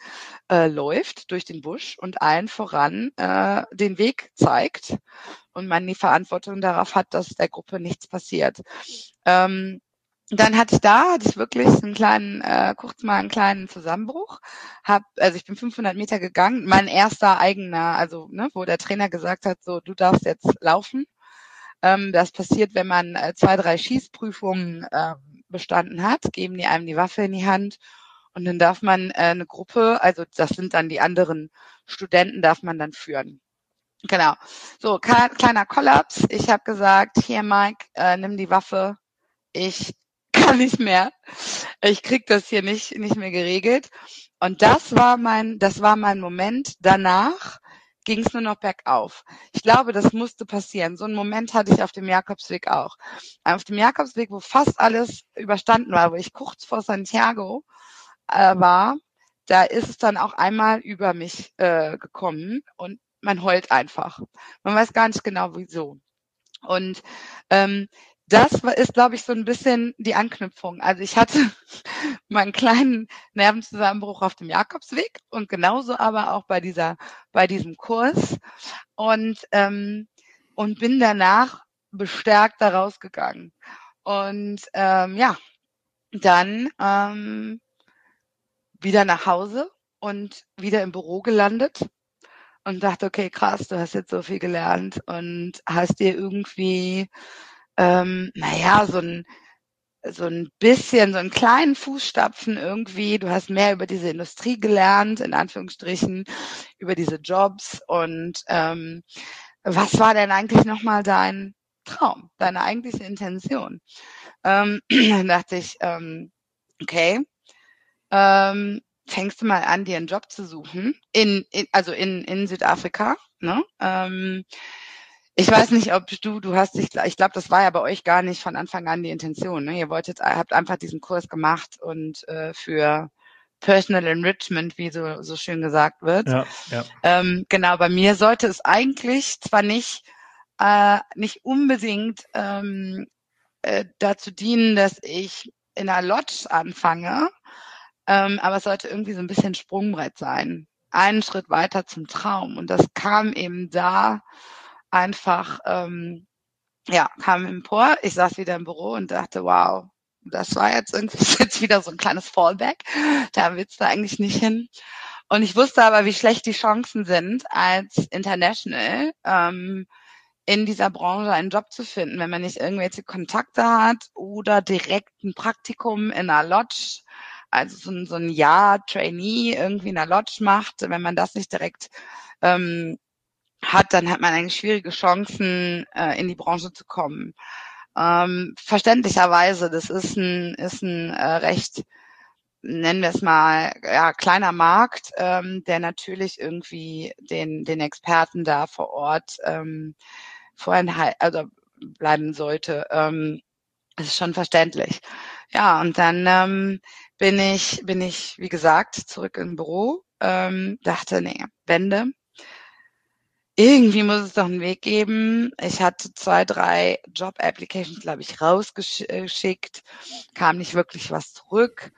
Speaker 2: äh, läuft durch den Busch und allen voran äh, den Weg zeigt und man die Verantwortung darauf hat, dass der Gruppe nichts passiert. Ähm, dann hatte ich da, hatte ich wirklich einen kleinen, äh, kurz mal einen kleinen Zusammenbruch. Hab, also ich bin 500 Meter gegangen, mein erster eigener, also ne, wo der Trainer gesagt hat, so du darfst jetzt laufen. Ähm, das passiert, wenn man äh, zwei, drei Schießprüfungen äh, bestanden hat, geben die einem die Waffe in die Hand und dann darf man äh, eine Gruppe, also das sind dann die anderen Studenten, darf man dann führen. Genau. So, kleiner Kollaps. Ich habe gesagt, hier Mike, äh, nimm die Waffe. Ich kann nicht mehr. Ich krieg das hier nicht nicht mehr geregelt. Und das war mein das war mein Moment. Danach ging es nur noch bergauf. Ich glaube, das musste passieren. So einen Moment hatte ich auf dem Jakobsweg auch. Auf dem Jakobsweg, wo fast alles überstanden war, wo ich kurz vor Santiago äh, war, da ist es dann auch einmal über mich äh, gekommen und man heult einfach. Man weiß gar nicht genau wieso. Und ähm, das ist, glaube ich, so ein bisschen die Anknüpfung. Also ich hatte meinen kleinen Nervenzusammenbruch auf dem Jakobsweg und genauso aber auch bei dieser, bei diesem Kurs und ähm, und bin danach bestärkt da rausgegangen. Und ähm, ja, dann ähm, wieder nach Hause und wieder im Büro gelandet und dachte, okay, krass, du hast jetzt so viel gelernt und hast dir irgendwie ähm, naja, so ein so ein bisschen, so einen kleinen Fußstapfen irgendwie. Du hast mehr über diese Industrie gelernt, in Anführungsstrichen, über diese Jobs. Und ähm, was war denn eigentlich nochmal dein Traum, deine eigentliche Intention? Ähm, dann dachte ich, ähm, okay, ähm, fängst du mal an, dir einen Job zu suchen, in, in also in, in Südafrika. Ne? Ähm, ich weiß nicht, ob du, du hast dich, ich glaube, das war ja bei euch gar nicht von Anfang an die Intention. Ne? Ihr wolltet, habt einfach diesen Kurs gemacht und äh, für Personal Enrichment, wie so, so schön gesagt wird. Ja, ja. Ähm, genau, bei mir sollte es eigentlich zwar nicht, äh, nicht unbedingt ähm, äh, dazu dienen, dass ich in einer Lodge anfange, ähm, aber es sollte irgendwie so ein bisschen Sprungbrett sein. Einen Schritt weiter zum Traum. Und das kam eben da, einfach, ähm, ja, kam empor. Ich saß wieder im Büro und dachte, wow, das war jetzt irgendwie jetzt wieder so ein kleines Fallback. Da willst du eigentlich nicht hin. Und ich wusste aber, wie schlecht die Chancen sind, als International ähm, in dieser Branche einen Job zu finden, wenn man nicht irgendwelche Kontakte hat oder direkt ein Praktikum in einer Lodge, also so ein, so ein Jahr Trainee irgendwie in einer Lodge macht, wenn man das nicht direkt ähm, hat, dann hat man eigentlich schwierige Chancen, äh, in die Branche zu kommen. Ähm, verständlicherweise, das ist ein, ist ein äh, recht, nennen wir es mal, ja, kleiner Markt, ähm, der natürlich irgendwie den, den Experten da vor Ort ähm, vorenthalten, also bleiben sollte. Ähm, das ist schon verständlich. Ja, und dann ähm, bin ich, bin ich, wie gesagt, zurück im Büro, ähm, dachte, nee, Wende, irgendwie muss es doch einen Weg geben. Ich hatte zwei, drei Job-Applications, glaube ich, rausgeschickt, kam nicht wirklich was zurück.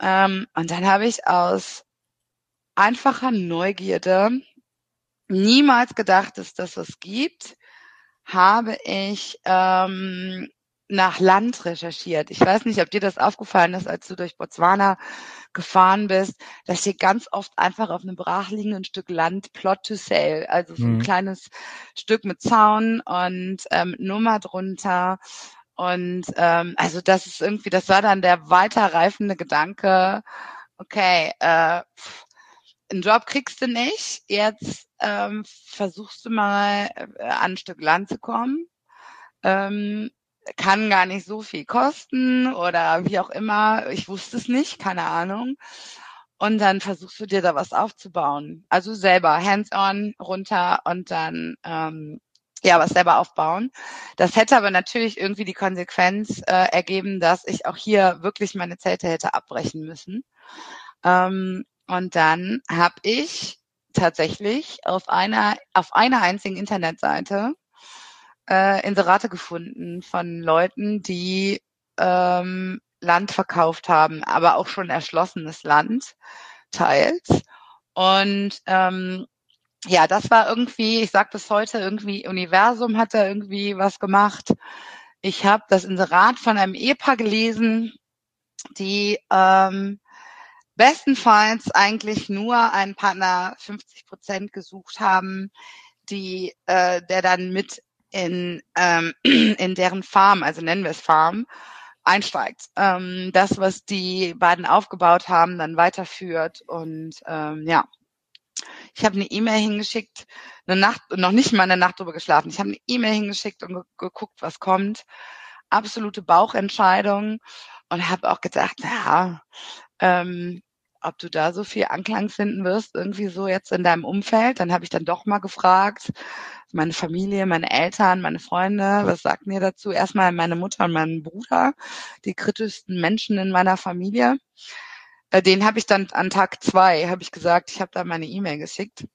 Speaker 2: Ähm, und dann habe ich aus einfacher Neugierde, niemals gedacht, dass das was gibt, habe ich ähm, nach Land recherchiert. Ich weiß nicht, ob dir das aufgefallen ist, als du durch Botswana gefahren bist. Da steht ganz oft einfach auf einem brachliegenden Stück Land Plot to Sale, also so ein mhm. kleines Stück mit Zaun und ähm, Nummer drunter. Und ähm, also das ist irgendwie, das war dann der weiterreifende Gedanke, okay, äh, einen Job kriegst du nicht, jetzt ähm, versuchst du mal äh, an ein Stück Land zu kommen. Ähm, kann gar nicht so viel kosten oder wie auch immer. Ich wusste es nicht, keine Ahnung. Und dann versuchst du dir da was aufzubauen. Also selber hands-on runter und dann ähm, ja was selber aufbauen. Das hätte aber natürlich irgendwie die Konsequenz äh, ergeben, dass ich auch hier wirklich meine Zelte hätte abbrechen müssen. Ähm, und dann habe ich tatsächlich auf einer auf einer einzigen Internetseite äh, Inserate gefunden von Leuten, die ähm, Land verkauft haben, aber auch schon erschlossenes Land teils. Und ähm, ja, das war irgendwie, ich sag bis heute, irgendwie Universum hat da irgendwie was gemacht. Ich habe das Inserat von einem Ehepaar gelesen, die ähm, bestenfalls eigentlich nur einen Partner 50 Prozent gesucht haben, die äh, der dann mit in, ähm, in deren Farm, also nennen wir es Farm, einsteigt. Ähm, das, was die beiden aufgebaut haben, dann weiterführt. Und ähm, ja, ich habe eine E-Mail hingeschickt, eine Nacht, noch nicht mal eine Nacht drüber geschlafen. Ich habe eine E-Mail hingeschickt und ge geguckt, was kommt. Absolute Bauchentscheidung und habe auch gedacht, ja, ähm, ob du da so viel Anklang finden wirst, irgendwie so jetzt in deinem Umfeld. Dann habe ich dann doch mal gefragt, meine Familie, meine Eltern, meine Freunde, was sagten ihr dazu? Erstmal meine Mutter und mein Bruder, die kritischsten Menschen in meiner Familie. Äh, den habe ich dann an Tag zwei, habe ich gesagt, ich habe da meine E-Mail geschickt.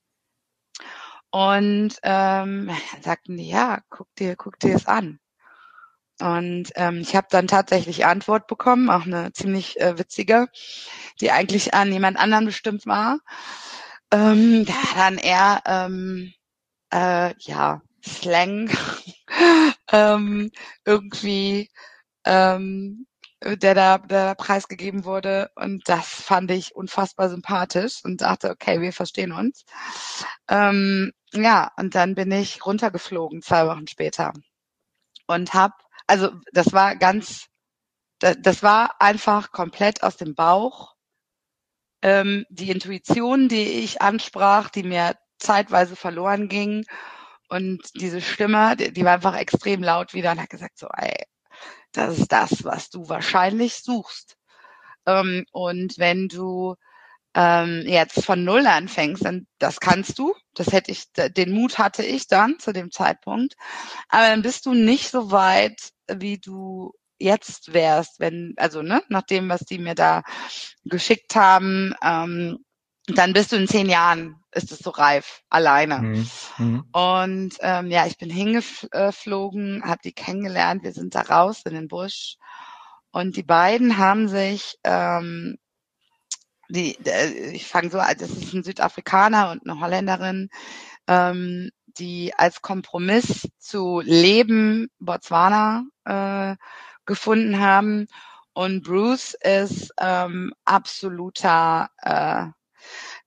Speaker 2: Und ähm, sagten die, ja, guck dir, guck dir es an. Und ähm, ich habe dann tatsächlich Antwort bekommen, auch eine ziemlich äh, witzige, die eigentlich an jemand anderen bestimmt war. Ähm, da dann eher ähm, äh, ja Slang ähm, irgendwie ähm, der da, der da preisgegeben wurde. Und das fand ich unfassbar sympathisch und dachte, okay, wir verstehen uns. Ähm, ja, und dann bin ich runtergeflogen zwei Wochen später und hab also das war ganz, das, war einfach komplett aus dem Bauch. Ähm, die Intuition, die ich ansprach, die mir zeitweise verloren ging und diese Stimme, die, die war einfach extrem laut wieder und hat gesagt so, ey, das ist das, was du wahrscheinlich suchst. Ähm, und wenn du ähm, jetzt von Null anfängst, dann das kannst du. Das hätte ich, den Mut hatte ich dann zu dem Zeitpunkt. Aber dann bist du nicht so weit, wie du jetzt wärst, wenn, also ne, nach dem, was die mir da geschickt haben, ähm, dann bist du in zehn Jahren, ist es so reif, alleine. Mhm. mhm. Und ähm, ja, ich bin hingeflogen, habe die kennengelernt, wir sind da raus in den Busch. Und die beiden haben sich, ähm, die, ich fange so an, das ist ein Südafrikaner und eine Holländerin, ähm, die als Kompromiss zu Leben Botswana äh, gefunden haben. Und Bruce ist ähm, absoluter, äh,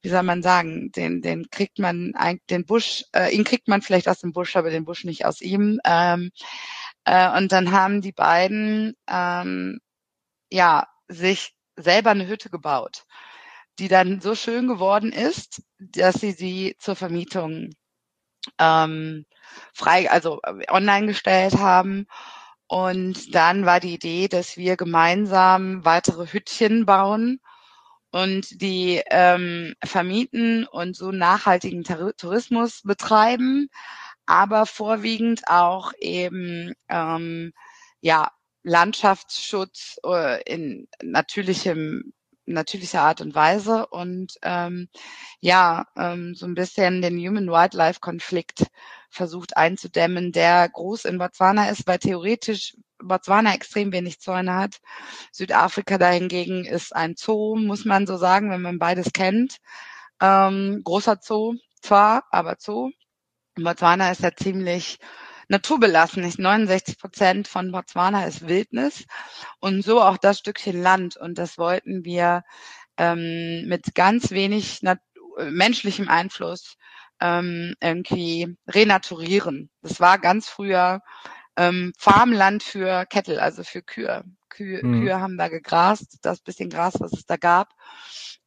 Speaker 2: wie soll man sagen, den, den kriegt man eigentlich, den Busch, äh, ihn kriegt man vielleicht aus dem Busch, aber den Busch nicht aus ihm. Ähm, äh, und dann haben die beiden ähm, ja sich selber eine Hütte gebaut, die dann so schön geworden ist, dass sie sie zur Vermietung ähm, frei, also äh, online gestellt haben. Und dann war die Idee, dass wir gemeinsam weitere Hüttchen bauen und die ähm, vermieten und so nachhaltigen Tourismus betreiben, aber vorwiegend auch eben ähm, ja Landschaftsschutz äh, in natürlichem natürlicher Art und Weise und ähm, ja, ähm, so ein bisschen den Human-Wildlife-Konflikt versucht einzudämmen, der groß in Botswana ist, weil theoretisch Botswana extrem wenig Zäune hat. Südafrika dahingegen ist ein Zoo, muss man so sagen, wenn man beides kennt. Ähm, großer Zoo zwar, aber Zoo. Botswana ist ja ziemlich naturbelassen. Nicht 69 Prozent von Botswana ist Wildnis und so auch das Stückchen Land. Und das wollten wir ähm, mit ganz wenig nat menschlichem Einfluss ähm, irgendwie renaturieren. Das war ganz früher ähm, Farmland für Kettel, also für Kühe. Kühe, mhm. Kühe haben da gegrast, das bisschen Gras, was es da gab.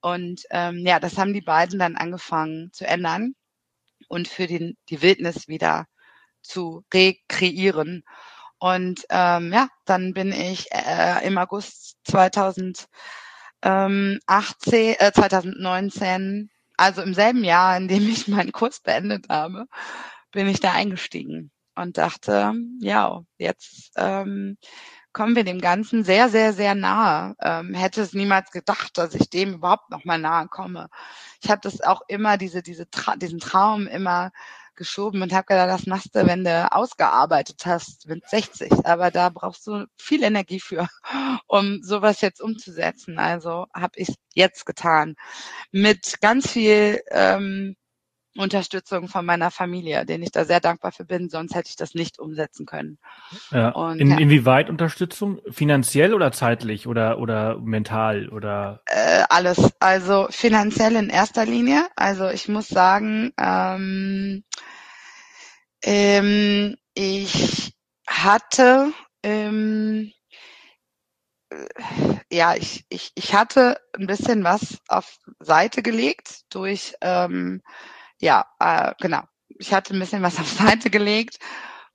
Speaker 2: Und ähm, ja, das haben die beiden dann angefangen zu ändern und für den, die Wildnis wieder zu rekreieren. Und ähm, ja, dann bin ich äh, im August 2018, äh, 2019, also im selben Jahr, in dem ich meinen Kurs beendet habe, bin ich da eingestiegen und dachte, ja, jetzt ähm, kommen wir dem Ganzen sehr, sehr, sehr nahe. Ähm, hätte es niemals gedacht, dass ich dem überhaupt noch mal nahe komme. Ich habe das auch immer, diese, diese Tra diesen Traum immer geschoben und habe gedacht, das machst du, wenn du ausgearbeitet hast mit 60. Aber da brauchst du viel Energie für, um sowas jetzt umzusetzen. Also habe ich jetzt getan. Mit ganz viel ähm, Unterstützung von meiner Familie, denen ich da sehr dankbar für bin, sonst hätte ich das nicht umsetzen können.
Speaker 1: Ja. Und, In, ja. Inwieweit Unterstützung? Finanziell oder zeitlich oder, oder mental oder?
Speaker 2: Äh, alles. Also finanziell in erster Linie. Also ich muss sagen, ähm, ähm, ich hatte ähm, äh, ja, ich, ich, ich hatte ein bisschen was auf Seite gelegt durch ähm, ja, äh, genau. Ich hatte ein bisschen was auf Seite gelegt,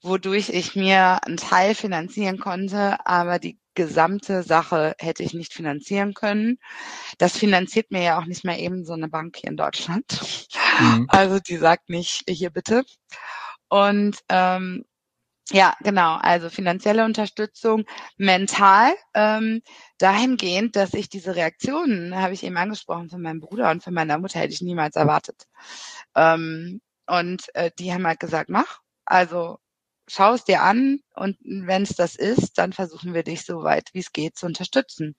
Speaker 2: wodurch ich mir einen Teil finanzieren konnte, aber die gesamte Sache hätte ich nicht finanzieren können. Das finanziert mir ja auch nicht mehr eben so eine Bank hier in Deutschland. Mhm. Also die sagt nicht, hier bitte. Und ähm, ja, genau. Also finanzielle Unterstützung, mental ähm, dahingehend, dass ich diese Reaktionen, habe ich eben angesprochen, von meinem Bruder und von meiner Mutter hätte ich niemals erwartet. Ähm, und äh, die haben halt gesagt, mach. Also schau es dir an und wenn es das ist, dann versuchen wir dich so weit wie es geht zu unterstützen.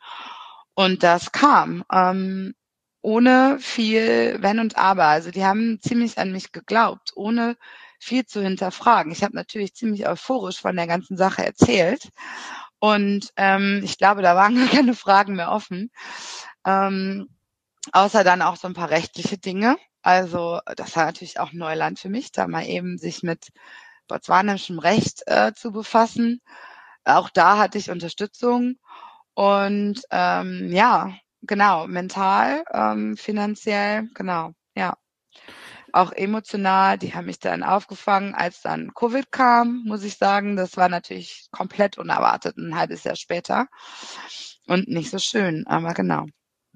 Speaker 2: Und das kam ähm, ohne viel Wenn und Aber. Also die haben ziemlich an mich geglaubt, ohne viel zu hinterfragen. Ich habe natürlich ziemlich euphorisch von der ganzen Sache erzählt und ähm, ich glaube, da waren gar keine Fragen mehr offen, ähm, außer dann auch so ein paar rechtliche Dinge. Also das war natürlich auch Neuland für mich, da mal eben sich mit botswanischem Recht äh, zu befassen. Auch da hatte ich Unterstützung und ähm, ja, genau, mental, ähm, finanziell, genau, ja auch emotional. Die haben mich dann aufgefangen, als dann Covid kam, muss ich sagen. Das war natürlich komplett unerwartet, ein halbes Jahr später. Und nicht so schön, aber genau.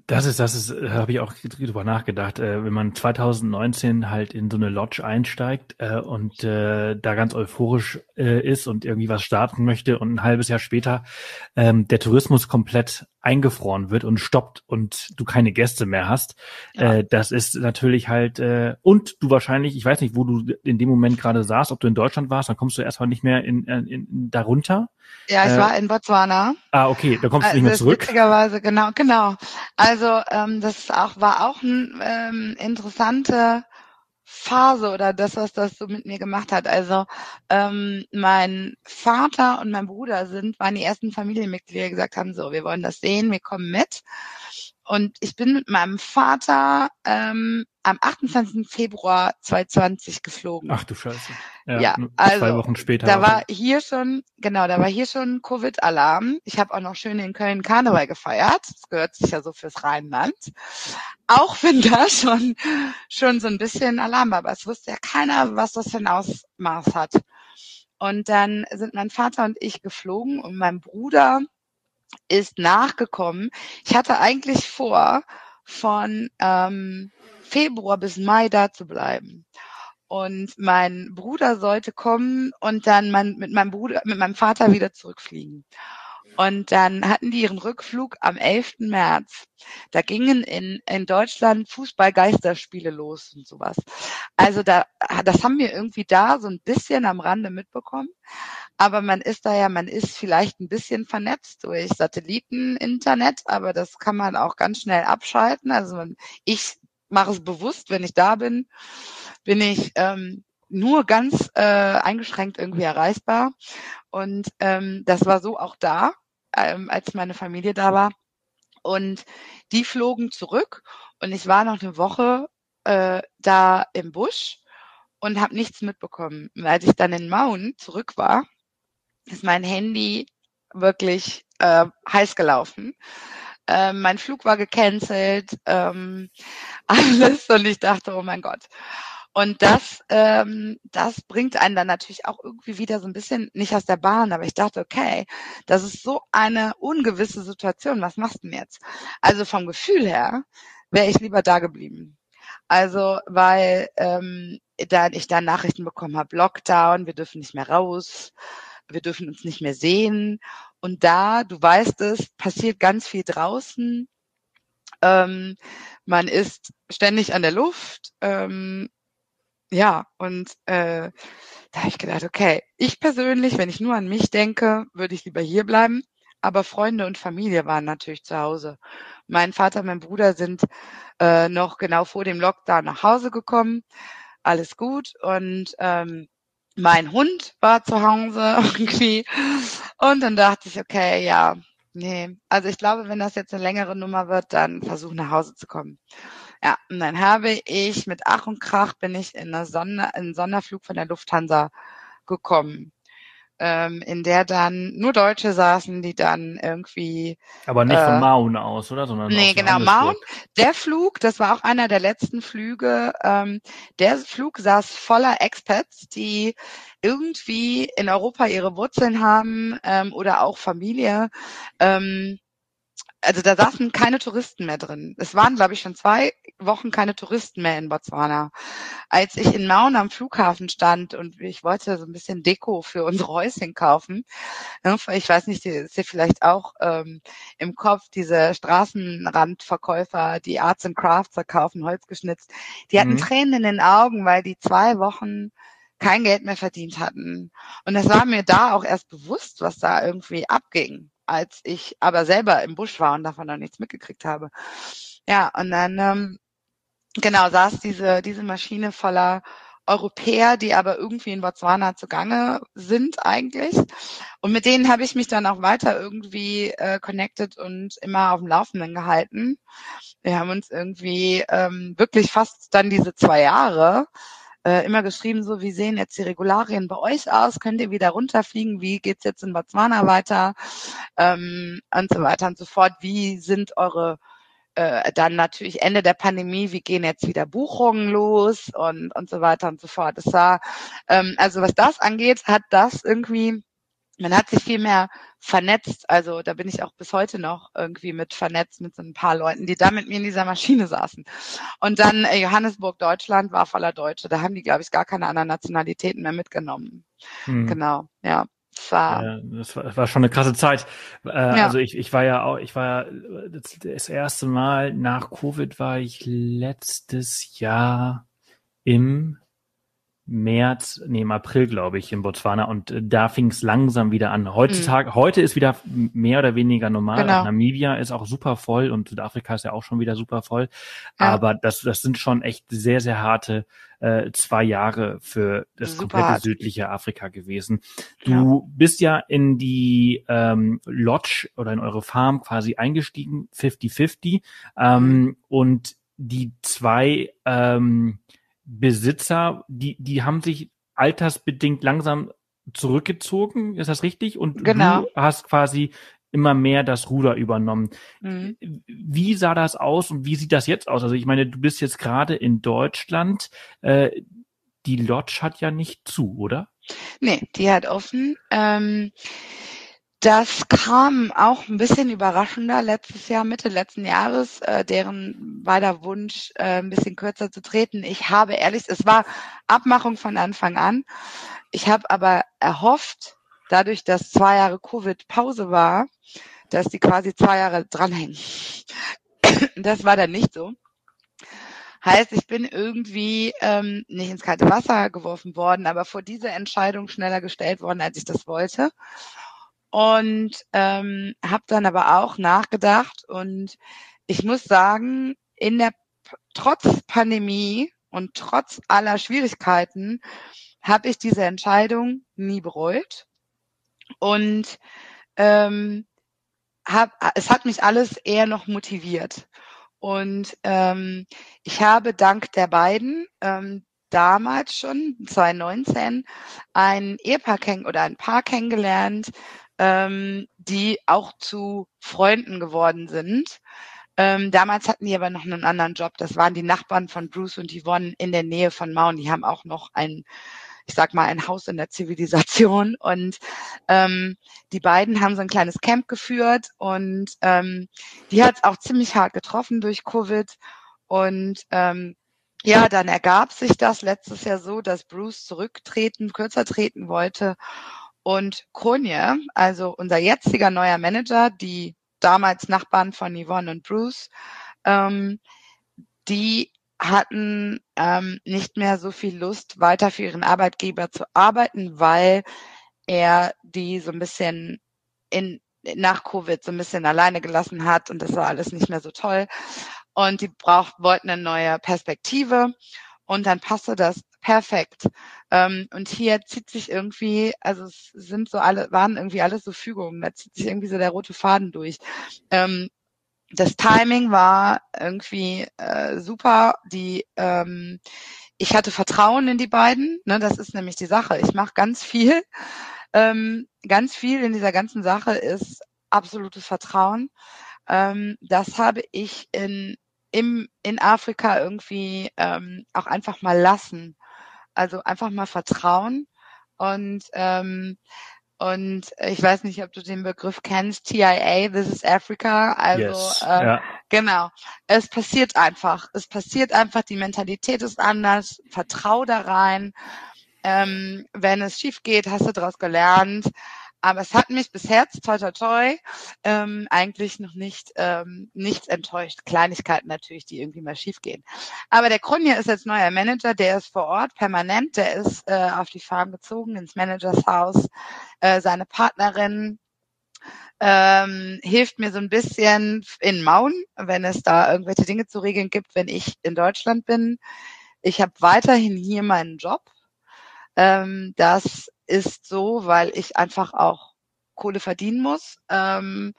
Speaker 1: Das ist, das ist, äh, habe ich auch drüber nachgedacht, äh, wenn man 2019 halt in so eine Lodge einsteigt äh, und äh, da ganz euphorisch äh, ist und irgendwie was starten möchte und ein halbes Jahr später ähm, der Tourismus komplett eingefroren wird und stoppt und du keine Gäste mehr hast. Ja. Äh, das ist natürlich halt, äh, und du wahrscheinlich, ich weiß nicht, wo du in dem Moment gerade saßt, ob du in Deutschland warst, dann kommst du erstmal nicht mehr in, in, in darunter.
Speaker 2: Ja, ich äh, war in Botswana.
Speaker 1: Ah, okay, da kommst du nicht mehr also, zurück.
Speaker 2: Witzigerweise, genau, genau. Also ähm, das auch, war auch ein ähm, interessante Phase oder das, was das so mit mir gemacht hat. Also ähm, mein Vater und mein Bruder sind, waren die ersten Familienmitglieder, die gesagt haben, so, wir wollen das sehen, wir kommen mit. Und ich bin mit meinem Vater ähm, am 28. Februar 2020 geflogen.
Speaker 1: Ach du Scheiße.
Speaker 2: Ja, ja also zwei Wochen später. Da war hier schon, genau, da war hier schon Covid-Alarm. Ich habe auch noch schön in Köln Karneval gefeiert. Das gehört sich ja so fürs Rheinland. Auch wenn da schon schon so ein bisschen Alarm war, aber es wusste ja keiner, was das für ein Ausmaß hat. Und dann sind mein Vater und ich geflogen und mein Bruder ist nachgekommen. Ich hatte eigentlich vor, von ähm, Februar bis Mai da zu bleiben. Und mein Bruder sollte kommen und dann mein, mit meinem Bruder, mit meinem Vater wieder zurückfliegen. Und dann hatten die ihren Rückflug am 11. März. Da gingen in, in Deutschland Fußball-Geisterspiele los und sowas. Also da, das haben wir irgendwie da so ein bisschen am Rande mitbekommen. Aber man ist da ja, man ist vielleicht ein bisschen vernetzt durch Satelliten-Internet, aber das kann man auch ganz schnell abschalten. Also man, ich mache es bewusst, wenn ich da bin, bin ich ähm, nur ganz äh, eingeschränkt irgendwie erreichbar. Und ähm, das war so auch da, ähm, als meine Familie da war. Und die flogen zurück und ich war noch eine Woche äh, da im Busch und habe nichts mitbekommen. Und als ich dann in Maun zurück war, ist mein Handy wirklich äh, heiß gelaufen. Ähm, mein Flug war gecancelt, ähm, alles und ich dachte, oh mein Gott. Und das, ähm, das bringt einen dann natürlich auch irgendwie wieder so ein bisschen nicht aus der Bahn, aber ich dachte, okay, das ist so eine ungewisse Situation, was machst du denn jetzt? Also vom Gefühl her wäre ich lieber da geblieben. Also, weil ähm, da ich da Nachrichten bekommen habe, Lockdown, wir dürfen nicht mehr raus, wir dürfen uns nicht mehr sehen. Und da, du weißt es, passiert ganz viel draußen. Ähm, man ist ständig an der Luft. Ähm, ja, und äh, da habe ich gedacht, okay, ich persönlich, wenn ich nur an mich denke, würde ich lieber hier bleiben. Aber Freunde und Familie waren natürlich zu Hause. Mein Vater mein Bruder sind äh, noch genau vor dem Lockdown nach Hause gekommen. Alles gut. Und ähm, mein Hund war zu Hause irgendwie. Und dann dachte ich, okay, ja, nee. Also ich glaube, wenn das jetzt eine längere Nummer wird, dann versuche nach Hause zu kommen. Ja, und dann habe ich mit Ach und Krach bin ich in, eine Sonder, in einen Sonderflug von der Lufthansa gekommen ähm, in der dann nur Deutsche saßen, die dann irgendwie.
Speaker 1: Aber nicht äh, von Maun aus, oder? Sondern
Speaker 2: nee, genau, Maun. Der Flug, das war auch einer der letzten Flüge, ähm, der Flug saß voller Expats, die irgendwie in Europa ihre Wurzeln haben ähm, oder auch Familie. Ähm, also da saßen keine Touristen mehr drin. Es waren, glaube ich, schon zwei Wochen keine Touristen mehr in Botswana. Als ich in Maun am Flughafen stand und ich wollte so ein bisschen Deko für unsere Häuschen kaufen, ich weiß nicht, ist ja vielleicht auch ähm, im Kopf diese Straßenrandverkäufer, die Arts and Crafts verkaufen, Holz geschnitzt, die hatten mhm. Tränen in den Augen, weil die zwei Wochen kein Geld mehr verdient hatten. Und es war mir da auch erst bewusst, was da irgendwie abging als ich aber selber im Busch war und davon noch nichts mitgekriegt habe. Ja, und dann ähm, genau saß diese diese Maschine voller Europäer, die aber irgendwie in Botswana zugange sind eigentlich. Und mit denen habe ich mich dann auch weiter irgendwie äh, connected und immer auf dem Laufenden gehalten. Wir haben uns irgendwie ähm, wirklich fast dann diese zwei Jahre äh, immer geschrieben, so wie sehen jetzt die Regularien bei euch aus? Könnt ihr wieder runterfliegen? Wie geht's jetzt in Botswana weiter? Ähm, und so weiter und so fort. Wie sind eure äh, dann natürlich Ende der Pandemie, wie gehen jetzt wieder Buchungen los und, und so weiter und so fort. Das war, ähm, also was das angeht, hat das irgendwie man hat sich viel mehr vernetzt. Also da bin ich auch bis heute noch irgendwie mit vernetzt mit so ein paar Leuten, die da mit mir in dieser Maschine saßen. Und dann äh, Johannesburg, Deutschland war voller Deutsche. Da haben die, glaube ich, gar keine anderen Nationalitäten mehr mitgenommen. Hm. Genau, ja.
Speaker 1: Das war, ja, das war, das war schon eine krasse Zeit. Äh, ja. Also ich, ich war ja auch, ich war ja das, das erste Mal nach Covid war ich letztes Jahr im März, nee, im April, glaube ich, in Botswana und äh, da fing es langsam wieder an. Heutzutage, mhm. heute ist wieder mehr oder weniger normal. Genau. Namibia ist auch super voll und Südafrika ist ja auch schon wieder super voll. Ja. Aber das, das sind schon echt sehr, sehr harte äh, zwei Jahre für das super komplette hart. südliche Afrika gewesen. Du ja. bist ja in die ähm, Lodge oder in eure Farm quasi eingestiegen, 50-50. Ähm, mhm. Und die zwei ähm, Besitzer, die, die haben sich altersbedingt langsam zurückgezogen, ist das richtig? Und genau. du hast quasi immer mehr das Ruder übernommen. Mhm. Wie sah das aus und wie sieht das jetzt aus? Also ich meine, du bist jetzt gerade in Deutschland. Äh, die Lodge hat ja nicht zu, oder?
Speaker 2: Nee, die hat offen. Ähm, das kam auch ein bisschen überraschender letztes Jahr, Mitte letzten Jahres, äh, deren beider Wunsch, äh, ein bisschen kürzer zu treten. Ich habe ehrlich, es war Abmachung von Anfang an. Ich habe aber erhofft, dadurch, dass zwei Jahre Covid-Pause war, dass die quasi zwei Jahre dranhängen. Das war dann nicht so. Heißt, ich bin irgendwie ähm, nicht ins kalte Wasser geworfen worden, aber vor diese Entscheidung schneller gestellt worden, als ich das wollte und ähm, habe dann aber auch nachgedacht und ich muss sagen, in der trotz Pandemie Und trotz aller Schwierigkeiten habe ich diese Entscheidung nie bereut. Und ähm, hab, es hat mich alles eher noch motiviert. Und ähm, ich habe dank der beiden ähm, damals schon, 2019, ein Ehepaar kenn oder ein Paar kennengelernt, ähm, die auch zu Freunden geworden sind. Ähm, damals hatten die aber noch einen anderen Job. Das waren die Nachbarn von Bruce und Yvonne in der Nähe von Maun. Die haben auch noch ein, ich sag mal, ein Haus in der Zivilisation. Und ähm, die beiden haben so ein kleines Camp geführt und ähm, die hat es auch ziemlich hart getroffen durch Covid. Und ähm, ja, dann ergab sich das letztes Jahr so, dass Bruce zurücktreten, kürzer treten wollte. Und Konje, also unser jetziger neuer Manager, die damals Nachbarn von Yvonne und Bruce, ähm, die hatten ähm, nicht mehr so viel Lust, weiter für ihren Arbeitgeber zu arbeiten, weil er die so ein bisschen in, nach Covid so ein bisschen alleine gelassen hat und das war alles nicht mehr so toll. Und die braucht, wollten eine neue Perspektive und dann passte das perfekt. Ähm, und hier zieht sich irgendwie, also es sind so alle, waren irgendwie alles so Fügungen, da zieht sich irgendwie so der rote Faden durch. Ähm, das Timing war irgendwie äh, super. Die ähm, ich hatte Vertrauen in die beiden. Ne, das ist nämlich die Sache. Ich mache ganz viel. Ähm, ganz viel in dieser ganzen Sache ist absolutes Vertrauen. Ähm, das habe ich in im, in Afrika irgendwie ähm, auch einfach mal lassen. Also einfach mal vertrauen und ähm, und ich weiß nicht, ob du den Begriff kennst, TIA, This is Africa. Also yes, äh, ja. genau, es passiert einfach. Es passiert einfach, die Mentalität ist anders, vertrau da rein. Ähm, wenn es schief geht, hast du daraus gelernt. Aber es hat mich bis Herz, toi toi toi, ähm, eigentlich noch nicht ähm, nichts enttäuscht. Kleinigkeiten natürlich, die irgendwie mal schief gehen. Aber der Krunje ist jetzt neuer Manager, der ist vor Ort permanent, der ist äh, auf die Farm gezogen, ins Managers Haus. Äh, seine Partnerin ähm, hilft mir so ein bisschen in Mauen, wenn es da irgendwelche Dinge zu regeln gibt, wenn ich in Deutschland bin. Ich habe weiterhin hier meinen Job. Ähm, das ist so, weil ich einfach auch Kohle verdienen muss. Ähm,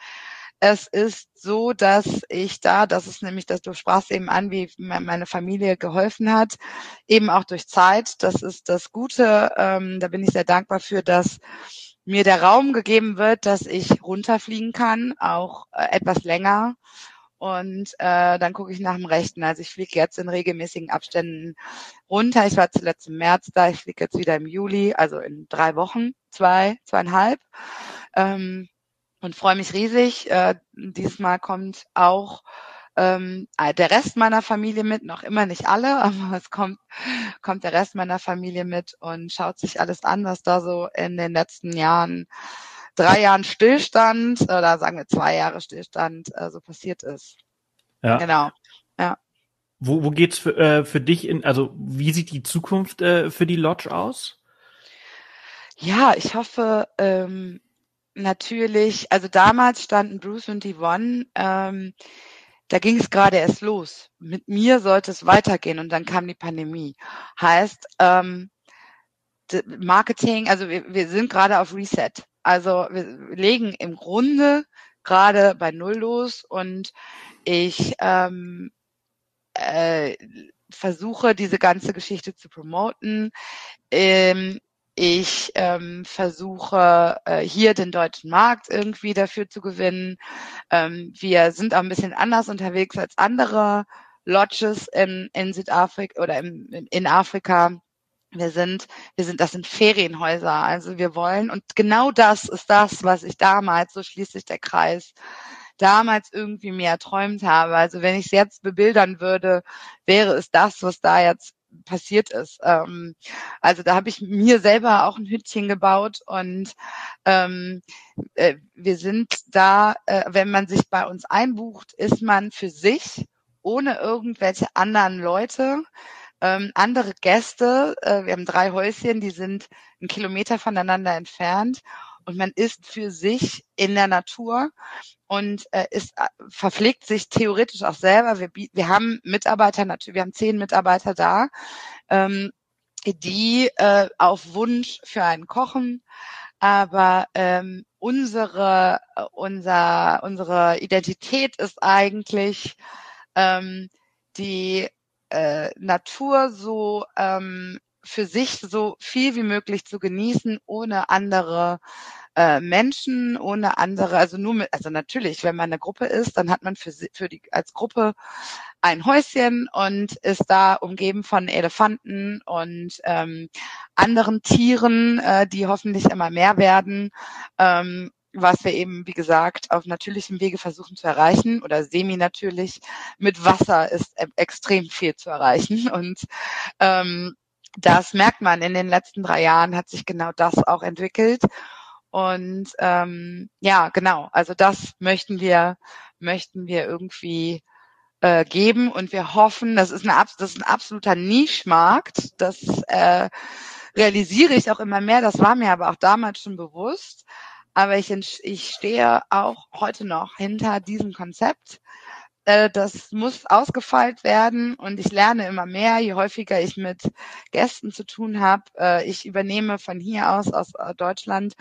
Speaker 2: es ist so, dass ich da, das ist nämlich, dass du sprachst eben an, wie meine Familie geholfen hat, eben auch durch Zeit. Das ist das Gute. Ähm, da bin ich sehr dankbar für, dass mir der Raum gegeben wird, dass ich runterfliegen kann, auch äh, etwas länger und äh, dann gucke ich nach dem Rechten. Also ich fliege jetzt in regelmäßigen Abständen runter. Ich war zuletzt im März da, ich fliege jetzt wieder im Juli, also in drei Wochen, zwei, zweieinhalb. Ähm, und freue mich riesig. Äh, diesmal kommt auch ähm, der Rest meiner Familie mit, noch immer nicht alle, aber es kommt, kommt der Rest meiner Familie mit und schaut sich alles an, was da so in den letzten Jahren drei Jahren Stillstand oder sagen wir zwei Jahre Stillstand äh, so passiert ist.
Speaker 1: Ja. Genau. Ja. Wo, wo geht's für, äh, für dich in, also wie sieht die Zukunft äh, für die Lodge aus?
Speaker 2: Ja, ich hoffe ähm, natürlich, also damals standen Bruce und Yvonne, ähm, da ging es gerade erst los. Mit mir sollte es weitergehen und dann kam die Pandemie. Heißt, ähm, Marketing, also wir, wir sind gerade auf Reset. Also wir legen im Grunde gerade bei Null los und ich ähm, äh, versuche diese ganze Geschichte zu promoten. Ähm, ich ähm, versuche äh, hier den deutschen Markt irgendwie dafür zu gewinnen. Ähm, wir sind auch ein bisschen anders unterwegs als andere Lodges in, in Südafrika oder im, in Afrika wir sind, wir sind, das sind Ferienhäuser. Also wir wollen, und genau das ist das, was ich damals, so schließt sich der Kreis, damals irgendwie mir erträumt habe. Also wenn ich es jetzt bebildern würde, wäre es das, was da jetzt passiert ist. Ähm, also da habe ich mir selber auch ein Hütchen gebaut und ähm, äh, wir sind da, äh, wenn man sich bei uns einbucht, ist man für sich ohne irgendwelche anderen Leute ähm, andere Gäste, äh, wir haben drei Häuschen, die sind einen Kilometer voneinander entfernt und man ist für sich in der Natur und äh, ist äh, verpflegt sich theoretisch auch selber. Wir, wir haben Mitarbeiter natürlich, wir haben zehn Mitarbeiter da, ähm, die äh, auf Wunsch für einen kochen, aber ähm, unsere unser unsere Identität ist eigentlich ähm, die äh, Natur so ähm, für sich so viel wie möglich zu genießen, ohne andere äh, Menschen, ohne andere, also nur mit, also natürlich, wenn man eine Gruppe ist, dann hat man für, für die als Gruppe ein Häuschen und ist da umgeben von Elefanten und ähm, anderen Tieren, äh, die hoffentlich immer mehr werden. Ähm, was wir eben, wie gesagt, auf natürlichem Wege versuchen zu erreichen oder semi-natürlich. Mit Wasser ist e extrem viel zu erreichen und ähm, das merkt man in den letzten drei Jahren hat sich genau das auch entwickelt. Und ähm, ja, genau, also das möchten wir, möchten wir irgendwie äh, geben und wir hoffen, das ist, eine, das ist ein absoluter Nischmarkt, das äh, realisiere ich auch immer mehr, das war mir aber auch damals schon bewusst, aber ich, ich stehe auch heute noch hinter diesem Konzept äh, das muss ausgefeilt werden und ich lerne immer mehr, je häufiger ich mit Gästen zu tun habe. Äh, ich übernehme von hier aus, aus äh, Deutschland,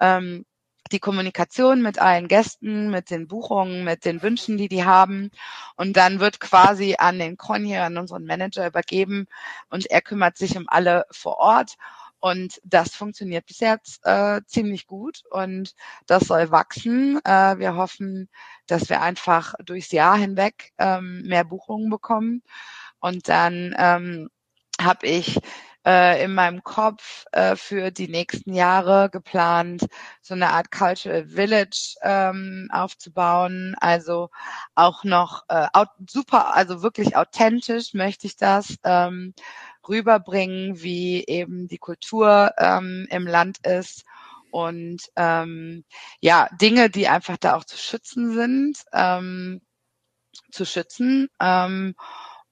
Speaker 2: ähm, die Kommunikation mit allen Gästen, mit den Buchungen, mit den Wünschen, die die haben. Und dann wird quasi an den Conny, an unseren Manager übergeben und er kümmert sich um alle vor Ort. Und das funktioniert bis jetzt äh, ziemlich gut und das soll wachsen. Äh, wir hoffen, dass wir einfach durchs Jahr hinweg ähm, mehr Buchungen bekommen. Und dann ähm, habe ich äh, in meinem Kopf äh, für die nächsten Jahre geplant, so eine Art Cultural Village ähm, aufzubauen. Also auch noch äh, super, also wirklich authentisch möchte ich das. Ähm, rüberbringen, wie eben die Kultur ähm, im Land ist und ähm, ja, Dinge, die einfach da auch zu schützen sind, ähm, zu schützen ähm,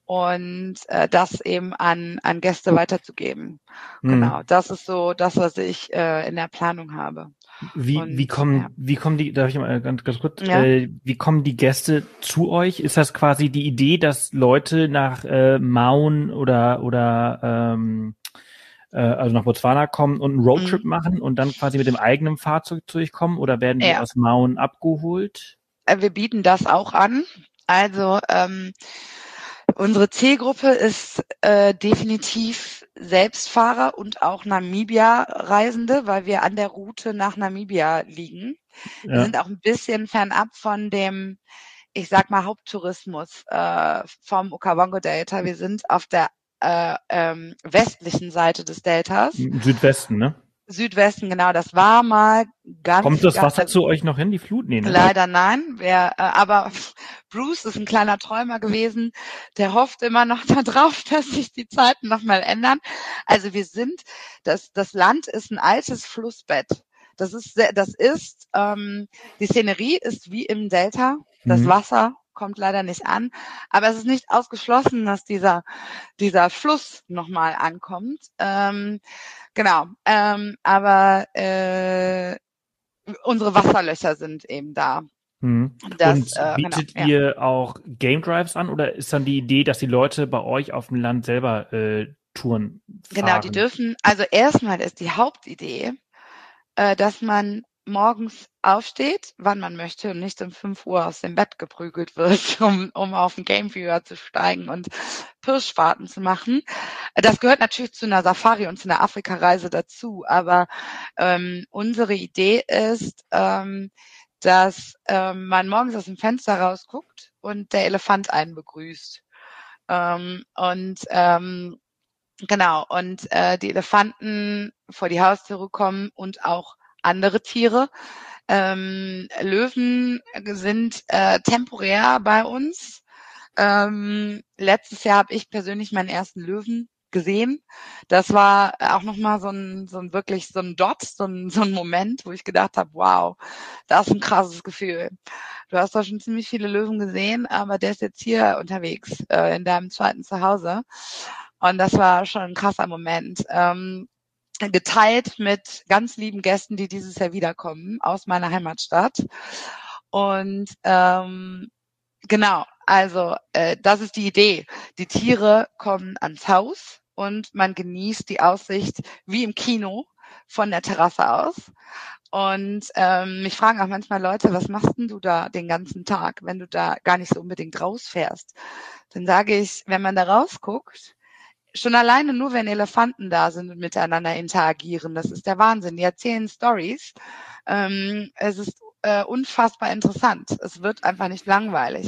Speaker 2: und äh, das eben an, an Gäste weiterzugeben. Mhm. Genau, das ist so das, was ich äh, in der Planung habe.
Speaker 1: Wie, und, wie kommen, ja. wie kommen die, darf ich mal ganz, ganz kurz, ja. äh, wie kommen die Gäste zu euch? Ist das quasi die Idee, dass Leute nach äh, Maun oder, oder, ähm, äh, also nach Botswana kommen und einen Roadtrip mhm. machen und dann quasi mit dem eigenen Fahrzeug zu euch kommen oder werden die ja. aus Maun abgeholt?
Speaker 2: Äh, wir bieten das auch an. Also, ähm, Unsere Zielgruppe ist äh, definitiv Selbstfahrer und auch Namibia-Reisende, weil wir an der Route nach Namibia liegen. Ja. Wir sind auch ein bisschen fernab von dem, ich sag mal, Haupttourismus äh, vom Okavango Delta. Wir sind auf der äh, ähm, westlichen Seite des Deltas.
Speaker 1: Südwesten, ne?
Speaker 2: Südwesten, genau, das war mal ganz.
Speaker 1: Kommt das Wasser ganz, zu euch noch hin, die Flut? Nee,
Speaker 2: ne? Leider nein. Wer, äh, aber Bruce ist ein kleiner Träumer gewesen, der hofft immer noch darauf, dass sich die Zeiten nochmal ändern. Also wir sind, das, das Land ist ein altes Flussbett. Das ist, das ist, ähm, die Szenerie ist wie im Delta. Das mhm. Wasser kommt leider nicht an. Aber es ist nicht ausgeschlossen, dass dieser, dieser Fluss nochmal ankommt. Ähm, genau. Ähm, aber äh, unsere Wasserlöcher sind eben da.
Speaker 1: Mhm. Das, Und äh, bietet genau, ihr ja. auch Game Drives an oder ist dann die Idee, dass die Leute bei euch auf dem Land selber äh, Touren fahren?
Speaker 2: Genau, die dürfen, also erstmal ist die Hauptidee, äh, dass man morgens aufsteht, wann man möchte und nicht um 5 Uhr aus dem Bett geprügelt wird, um, um auf den Game Viewer zu steigen und Pirschfahrten zu machen. Das gehört natürlich zu einer Safari und zu einer Afrika-Reise dazu, aber ähm, unsere Idee ist, ähm, dass ähm, man morgens aus dem Fenster rausguckt und der Elefant einen begrüßt. Ähm, und ähm, genau, und äh, die Elefanten vor die Haustüre kommen und auch andere Tiere. Ähm, Löwen sind äh, temporär bei uns. Ähm, letztes Jahr habe ich persönlich meinen ersten Löwen gesehen. Das war auch nochmal so ein, so ein wirklich so ein Dot, so ein, so ein Moment, wo ich gedacht habe, wow, das ist ein krasses Gefühl. Du hast doch schon ziemlich viele Löwen gesehen, aber der ist jetzt hier unterwegs äh, in deinem zweiten Zuhause. Und das war schon ein krasser Moment. Ähm, geteilt mit ganz lieben Gästen, die dieses Jahr wiederkommen aus meiner Heimatstadt. Und ähm, genau, also äh, das ist die Idee. Die Tiere kommen ans Haus und man genießt die Aussicht wie im Kino von der Terrasse aus. Und ähm, mich fragen auch manchmal Leute, was machst denn du da den ganzen Tag, wenn du da gar nicht so unbedingt rausfährst? Dann sage ich, wenn man da rausguckt, schon alleine nur, wenn Elefanten da sind und miteinander interagieren, das ist der Wahnsinn. Die erzählen Stories. Ähm, es ist äh, unfassbar interessant. Es wird einfach nicht langweilig.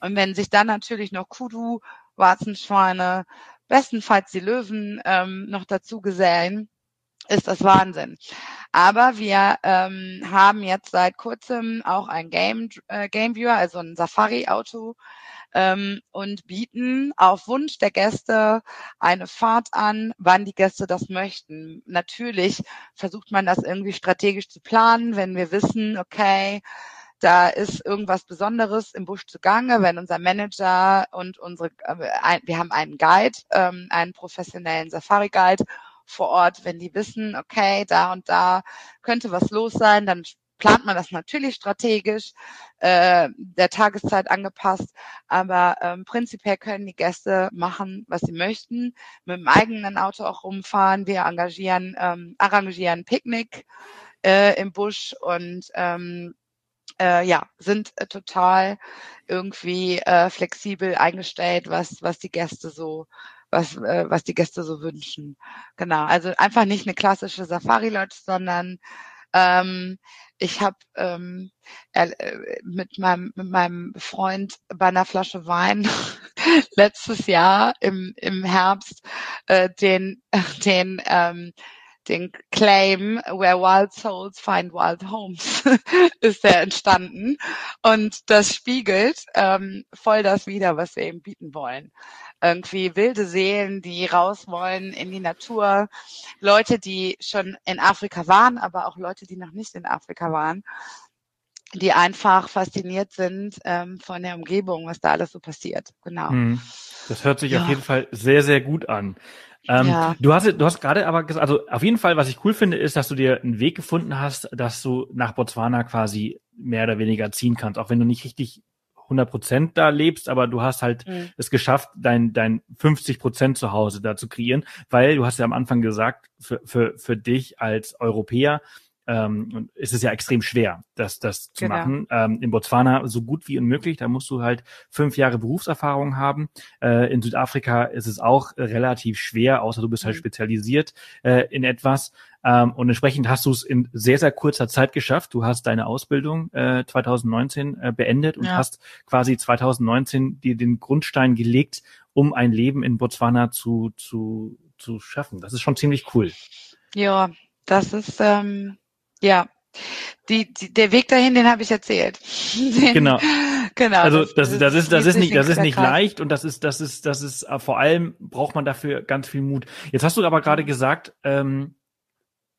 Speaker 2: Und wenn sich dann natürlich noch Kudu, Warzenschweine, bestenfalls die Löwen ähm, noch dazu gesellen, ist das Wahnsinn. Aber wir ähm, haben jetzt seit kurzem auch ein Game, äh, Game Viewer, also ein Safari-Auto ähm, und bieten auf Wunsch der Gäste eine Fahrt an, wann die Gäste das möchten. Natürlich versucht man das irgendwie strategisch zu planen, wenn wir wissen, okay, da ist irgendwas Besonderes im Busch zugange, wenn unser Manager und unsere, äh, wir haben einen Guide, ähm, einen professionellen Safari-Guide vor Ort, wenn die wissen, okay, da und da könnte was los sein, dann plant man das natürlich strategisch, äh, der Tageszeit angepasst, aber ähm, prinzipiell können die Gäste machen, was sie möchten, mit dem eigenen Auto auch rumfahren. Wir engagieren, ähm, arrangieren Picknick äh, im Busch und ähm, äh, ja, sind äh, total irgendwie äh, flexibel eingestellt, was, was die Gäste so was, äh, was die Gäste so wünschen. Genau, also einfach nicht eine klassische Safari-Lodge, sondern ähm, ich habe ähm, äh, mit, meinem, mit meinem Freund bei einer Flasche Wein letztes Jahr im, im Herbst äh, den, den ähm, den Claim Where Wild Souls Find Wild Homes ist der entstanden. Und das spiegelt ähm, voll das wider, was wir eben bieten wollen. Irgendwie wilde Seelen, die raus wollen in die Natur, Leute, die schon in Afrika waren, aber auch Leute, die noch nicht in Afrika waren die einfach fasziniert sind ähm, von der Umgebung, was da alles so passiert. Genau. Hm.
Speaker 1: Das hört sich ja. auf jeden Fall sehr, sehr gut an. Ähm, ja. Du hast, du hast gerade aber gesagt, also auf jeden Fall, was ich cool finde, ist, dass du dir einen Weg gefunden hast, dass du nach Botswana quasi mehr oder weniger ziehen kannst, auch wenn du nicht richtig 100 Prozent da lebst, aber du hast halt mhm. es geschafft, dein, dein 50 Prozent zu Hause da zu kreieren, weil du hast ja am Anfang gesagt, für, für, für dich als Europäer ähm, und es ist ja extrem schwer, das, das zu genau. machen. Ähm, in Botswana so gut wie unmöglich. Da musst du halt fünf Jahre Berufserfahrung haben. Äh, in Südafrika ist es auch relativ schwer, außer du bist halt mhm. spezialisiert äh, in etwas. Ähm, und entsprechend hast du es in sehr, sehr kurzer Zeit geschafft. Du hast deine Ausbildung äh, 2019 äh, beendet und ja. hast quasi 2019 dir den Grundstein gelegt, um ein Leben in Botswana zu, zu, zu schaffen. Das ist schon ziemlich cool.
Speaker 2: Ja, das ist ähm, ja, die, die, der Weg dahin, den habe ich erzählt.
Speaker 1: Den, genau. Genau. Also das, das, das ist das ist nicht das ist nicht leicht und das ist das ist das ist äh, vor allem braucht man dafür ganz viel Mut. Jetzt hast du aber gerade gesagt, ähm,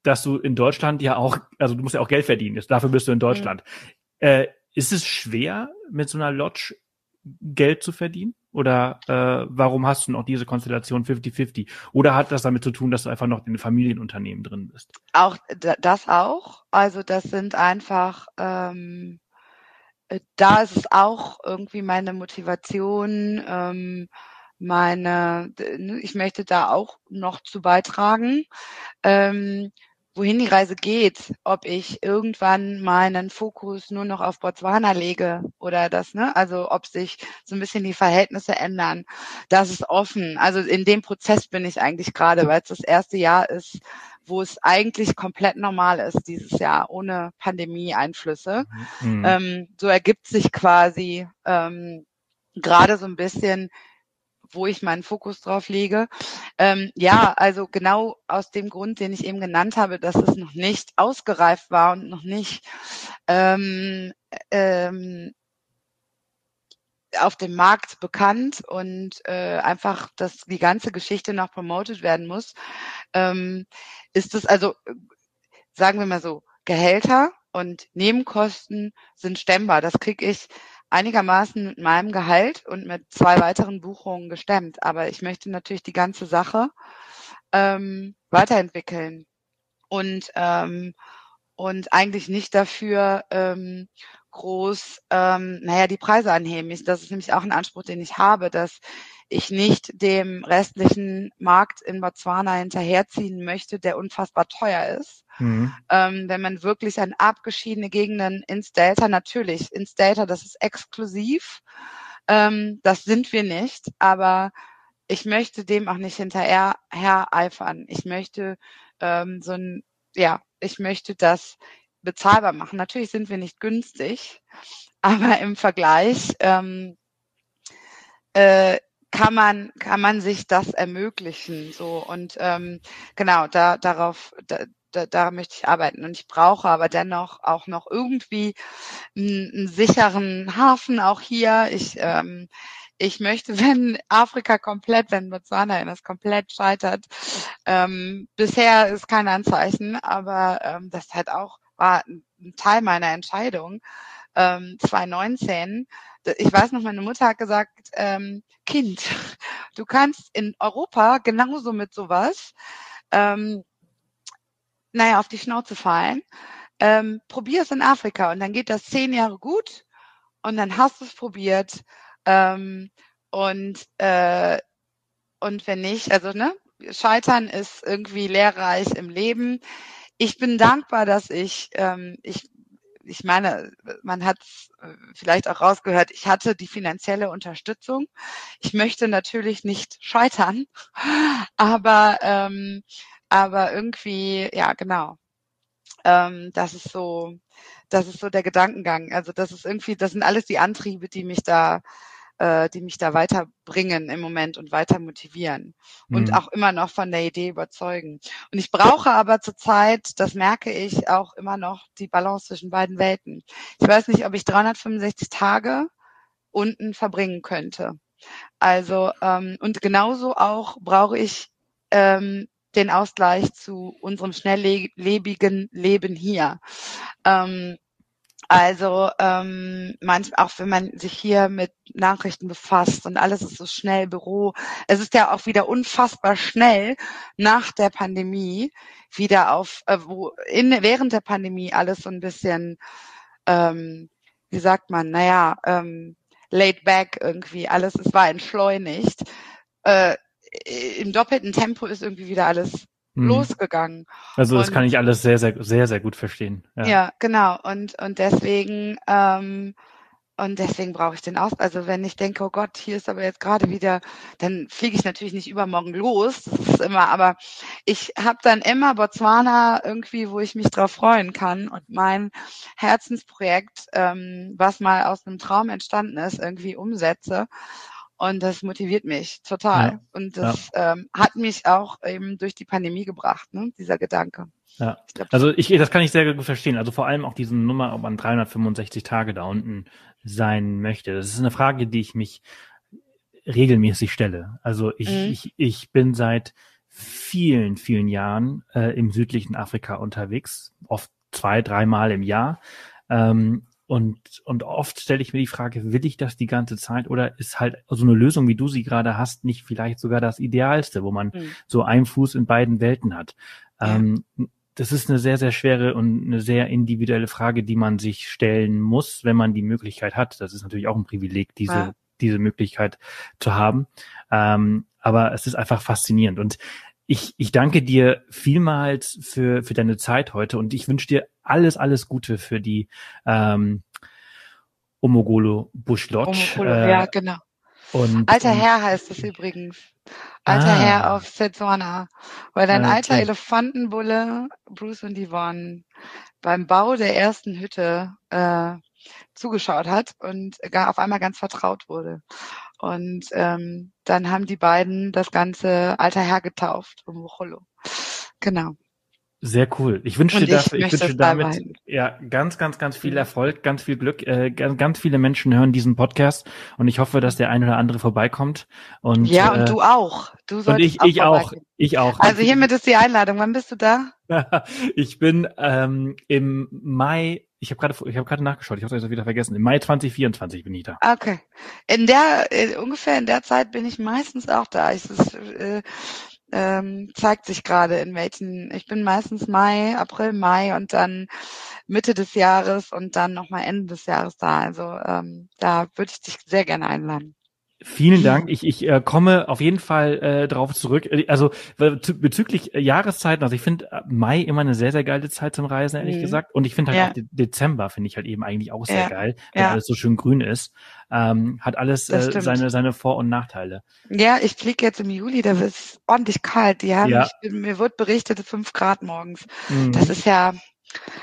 Speaker 1: dass du in Deutschland ja auch, also du musst ja auch Geld verdienen. Dafür bist du in Deutschland. Mhm. Äh, ist es schwer mit so einer Lodge Geld zu verdienen? Oder äh, warum hast du noch diese Konstellation 50-50? Oder hat das damit zu tun, dass du einfach noch in Familienunternehmen drin bist?
Speaker 2: Auch das auch. Also das sind einfach, ähm, äh, da ist es auch irgendwie meine Motivation, ähm, meine, ich möchte da auch noch zu beitragen. Ähm, wohin die Reise geht, ob ich irgendwann meinen Fokus nur noch auf Botswana lege oder das, ne? Also ob sich so ein bisschen die Verhältnisse ändern. Das ist offen. Also in dem Prozess bin ich eigentlich gerade, weil es das erste Jahr ist, wo es eigentlich komplett normal ist dieses Jahr ohne Pandemie-Einflüsse. Mhm. Ähm, so ergibt sich quasi ähm, gerade so ein bisschen wo ich meinen Fokus drauf lege. Ähm, ja, also genau aus dem Grund, den ich eben genannt habe, dass es noch nicht ausgereift war und noch nicht ähm, ähm, auf dem Markt bekannt und äh, einfach, dass die ganze Geschichte noch promoted werden muss, ähm, ist es also, sagen wir mal so, Gehälter und Nebenkosten sind stemmbar. Das kriege ich einigermaßen mit meinem Gehalt und mit zwei weiteren Buchungen gestemmt. Aber ich möchte natürlich die ganze Sache ähm, weiterentwickeln. und ähm, und eigentlich nicht dafür ähm, groß, ähm, naja, die Preise anheben. Das ist nämlich auch ein Anspruch, den ich habe, dass ich nicht dem restlichen Markt in Botswana hinterherziehen möchte, der unfassbar teuer ist. Mhm. Ähm, wenn man wirklich an abgeschiedene Gegenden ins Delta, natürlich, ins Delta, das ist exklusiv, ähm, das sind wir nicht, aber ich möchte dem auch nicht hinterher eifern. Ich möchte ähm, so ein, ja, ich möchte das bezahlbar machen. Natürlich sind wir nicht günstig, aber im Vergleich ähm, äh, kann man kann man sich das ermöglichen so und ähm, genau da darauf da, da, da möchte ich arbeiten und ich brauche aber dennoch auch noch irgendwie einen, einen sicheren Hafen auch hier ich ähm, ich möchte, wenn Afrika komplett, wenn Botswana das komplett scheitert, ähm, bisher ist kein Anzeichen, aber ähm, das halt auch war ein Teil meiner Entscheidung, ähm, 2019. Ich weiß noch, meine Mutter hat gesagt, ähm, Kind, du kannst in Europa genauso mit sowas, ähm, naja, auf die Schnauze fallen. Ähm, probier es in Afrika und dann geht das zehn Jahre gut und dann hast du es probiert ähm, und äh, und wenn nicht, also ne, Scheitern ist irgendwie lehrreich im Leben ich bin dankbar, dass ich, ähm, ich, ich meine, man hat äh, vielleicht auch rausgehört, ich hatte die finanzielle Unterstützung. Ich möchte natürlich nicht scheitern, aber, ähm, aber irgendwie, ja, genau. Ähm, das ist so, das ist so der Gedankengang. Also das ist irgendwie, das sind alles die Antriebe, die mich da äh, die mich da weiterbringen im Moment und weiter motivieren und mhm. auch immer noch von der Idee überzeugen. Und ich brauche aber zurzeit, das merke ich, auch immer noch die Balance zwischen beiden Welten. Ich weiß nicht, ob ich 365 Tage unten verbringen könnte. Also ähm, und genauso auch brauche ich ähm, den Ausgleich zu unserem schnelllebigen Leben hier. Ähm, also ähm, manchmal auch wenn man sich hier mit Nachrichten befasst und alles ist so schnell Büro. Es ist ja auch wieder unfassbar schnell nach der Pandemie wieder auf, äh, wo in während der Pandemie alles so ein bisschen, ähm, wie sagt man, naja, ähm, laid back irgendwie, alles, es war entschleunigt. Äh, Im doppelten Tempo ist irgendwie wieder alles mhm. losgegangen.
Speaker 1: Also das und, kann ich alles sehr, sehr, sehr, sehr gut verstehen.
Speaker 2: Ja, ja genau. Und, und deswegen, ähm, und deswegen brauche ich den aus. Also wenn ich denke, oh Gott, hier ist aber jetzt gerade wieder, dann fliege ich natürlich nicht übermorgen los. Das ist immer, aber ich habe dann immer Botswana irgendwie, wo ich mich drauf freuen kann und mein Herzensprojekt, ähm, was mal aus einem Traum entstanden ist, irgendwie umsetze. Und das motiviert mich total. Ja, und das ja. ähm, hat mich auch eben durch die Pandemie gebracht, ne, dieser Gedanke.
Speaker 1: Ja, ich glaub, also ich, das kann ich sehr gut verstehen. Also vor allem auch diese Nummer, ob man 365 Tage da unten sein möchte. Das ist eine Frage, die ich mich regelmäßig stelle. Also ich, mhm. ich, ich bin seit vielen, vielen Jahren äh, im südlichen Afrika unterwegs, oft zwei, dreimal im Jahr. Ähm, und, und oft stelle ich mir die Frage, will ich das die ganze Zeit oder ist halt so eine Lösung, wie du sie gerade hast, nicht vielleicht sogar das Idealste, wo man mhm. so einen Fuß in beiden Welten hat? Ja. Ähm, das ist eine sehr, sehr schwere und eine sehr individuelle Frage, die man sich stellen muss, wenn man die Möglichkeit hat. Das ist natürlich auch ein Privileg, diese, ja. diese Möglichkeit zu haben. Ähm, aber es ist einfach faszinierend. Und ich, ich danke dir vielmals für, für deine Zeit heute und ich wünsche dir alles, alles Gute für die ähm, Omogolo Bush Lodge. Omogolo,
Speaker 2: äh, ja, genau. Und, alter und, Herr heißt es übrigens. Alter ah, Herr auf Setswana. Weil ein okay. alter Elefantenbulle Bruce und Yvonne beim Bau der ersten Hütte äh, zugeschaut hat und gar auf einmal ganz vertraut wurde. Und ähm, dann haben die beiden das ganze alter Herr getauft, Omogolo. Genau.
Speaker 1: Sehr cool. Ich wünsche dir dafür, ich wünsche damit ja ganz, ganz, ganz viel mhm. Erfolg, ganz viel Glück. Äh, ganz, ganz viele Menschen hören diesen Podcast und ich hoffe, dass der ein oder andere vorbeikommt. Und
Speaker 2: ja, und äh, du auch. Du
Speaker 1: sollst und ich, auch ich auch. Ich auch.
Speaker 2: Also hiermit ist die Einladung. Wann bist du da?
Speaker 1: ich bin ähm, im Mai. Ich habe gerade, ich habe gerade nachgeschaut. Ich habe das wieder vergessen. Im Mai 2024 bin ich da.
Speaker 2: Okay. In der äh, ungefähr in der Zeit bin ich meistens auch da. Ich, ist, äh, ähm, zeigt sich gerade in welchen, ich bin meistens Mai, April, Mai und dann Mitte des Jahres und dann nochmal Ende des Jahres da. Also ähm, da würde ich dich sehr gerne einladen.
Speaker 1: Vielen Dank. Ich, ich äh, komme auf jeden Fall äh, darauf zurück. Äh, also bezüglich äh, Jahreszeiten, also ich finde äh, Mai immer eine sehr, sehr geile Zeit zum Reisen, ehrlich mhm. gesagt. Und ich finde halt ja. auch De Dezember finde ich halt eben eigentlich auch sehr ja. geil, weil ja. alles so schön grün ist. Ähm, hat alles äh, seine, seine Vor- und Nachteile.
Speaker 2: Ja, ich fliege jetzt im Juli, da wird es ordentlich kalt. Die haben, ja. ich, mir wird berichtet, fünf Grad morgens. Mhm. Das ist ja,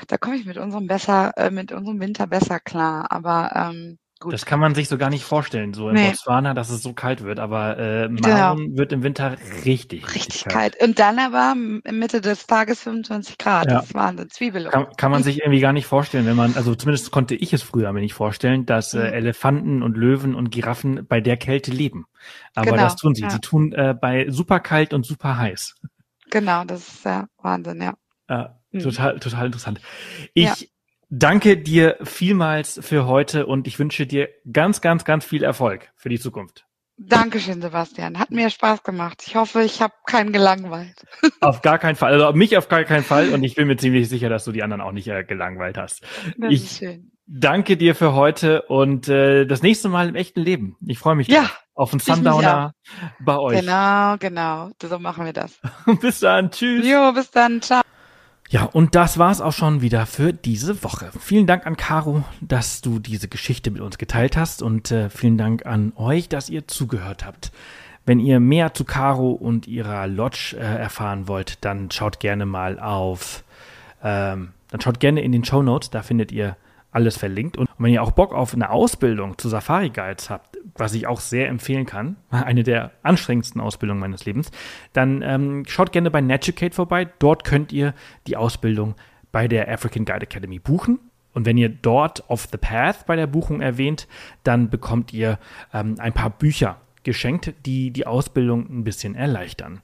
Speaker 2: da komme ich mit unserem besser, äh, mit unserem Winter besser klar. Aber ähm,
Speaker 1: Gut. Das kann man sich so gar nicht vorstellen, so in nee. Botswana, dass es so kalt wird. Aber äh, Maron genau. wird im Winter richtig,
Speaker 2: richtig, richtig kalt. kalt. Und dann aber Mitte des Tages 25 Grad. Ja. Das war eine Zwiebel.
Speaker 1: Kann, kann man sich irgendwie gar nicht vorstellen, wenn man, also zumindest konnte ich es früher mir nicht vorstellen, dass äh, mhm. Elefanten und Löwen und Giraffen bei der Kälte leben. Aber genau, das tun sie. Ja. Sie tun äh, bei super kalt und super heiß.
Speaker 2: Genau, das ist ja Wahnsinn, ja.
Speaker 1: Äh. Total, total interessant. Ich ja danke dir vielmals für heute und ich wünsche dir ganz, ganz, ganz viel Erfolg für die Zukunft.
Speaker 2: Dankeschön, Sebastian. Hat mir Spaß gemacht. Ich hoffe, ich habe keinen gelangweilt.
Speaker 1: Auf gar keinen Fall. Also mich auf gar keinen Fall. Und ich bin mir ziemlich sicher, dass du die anderen auch nicht äh, gelangweilt hast. Das ich ist schön. danke dir für heute und äh, das nächste Mal im echten Leben. Ich freue mich
Speaker 2: ja,
Speaker 1: auf einen Sundowner bei euch.
Speaker 2: Genau, genau. So machen wir das.
Speaker 1: bis dann. Tschüss.
Speaker 2: Jo, bis dann. Ciao.
Speaker 1: Ja, und das war's auch schon wieder für diese Woche. Vielen Dank an Caro, dass du diese Geschichte mit uns geteilt hast und äh, vielen Dank an euch, dass ihr zugehört habt. Wenn ihr mehr zu Caro und ihrer Lodge äh, erfahren wollt, dann schaut gerne mal auf, ähm, dann schaut gerne in den Show Notes, da findet ihr alles verlinkt. Und wenn ihr auch Bock auf eine Ausbildung zu Safari Guides habt, was ich auch sehr empfehlen kann, eine der anstrengendsten Ausbildungen meines Lebens, dann ähm, schaut gerne bei Natucate vorbei. Dort könnt ihr die Ausbildung bei der African Guide Academy buchen. Und wenn ihr dort Off the Path bei der Buchung erwähnt, dann bekommt ihr ähm, ein paar Bücher geschenkt, die die Ausbildung ein bisschen erleichtern.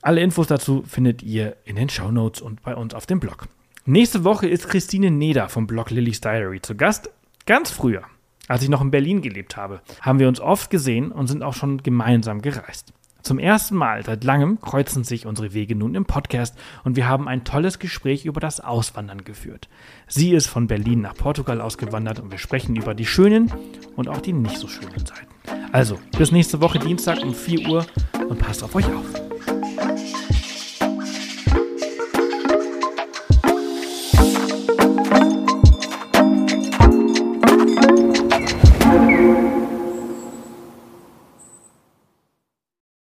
Speaker 1: Alle Infos dazu findet ihr in den Show Notes und bei uns auf dem Blog. Nächste Woche ist Christine Neder vom Blog Lily's Diary zu Gast. Ganz früher, als ich noch in Berlin gelebt habe, haben wir uns oft gesehen und sind auch schon gemeinsam gereist. Zum ersten Mal seit langem kreuzen sich unsere Wege nun im Podcast und wir haben ein tolles Gespräch über das Auswandern geführt. Sie ist von Berlin nach Portugal ausgewandert und wir sprechen über die schönen und auch die nicht so schönen Seiten. Also, bis nächste Woche Dienstag um 4 Uhr und passt auf euch auf.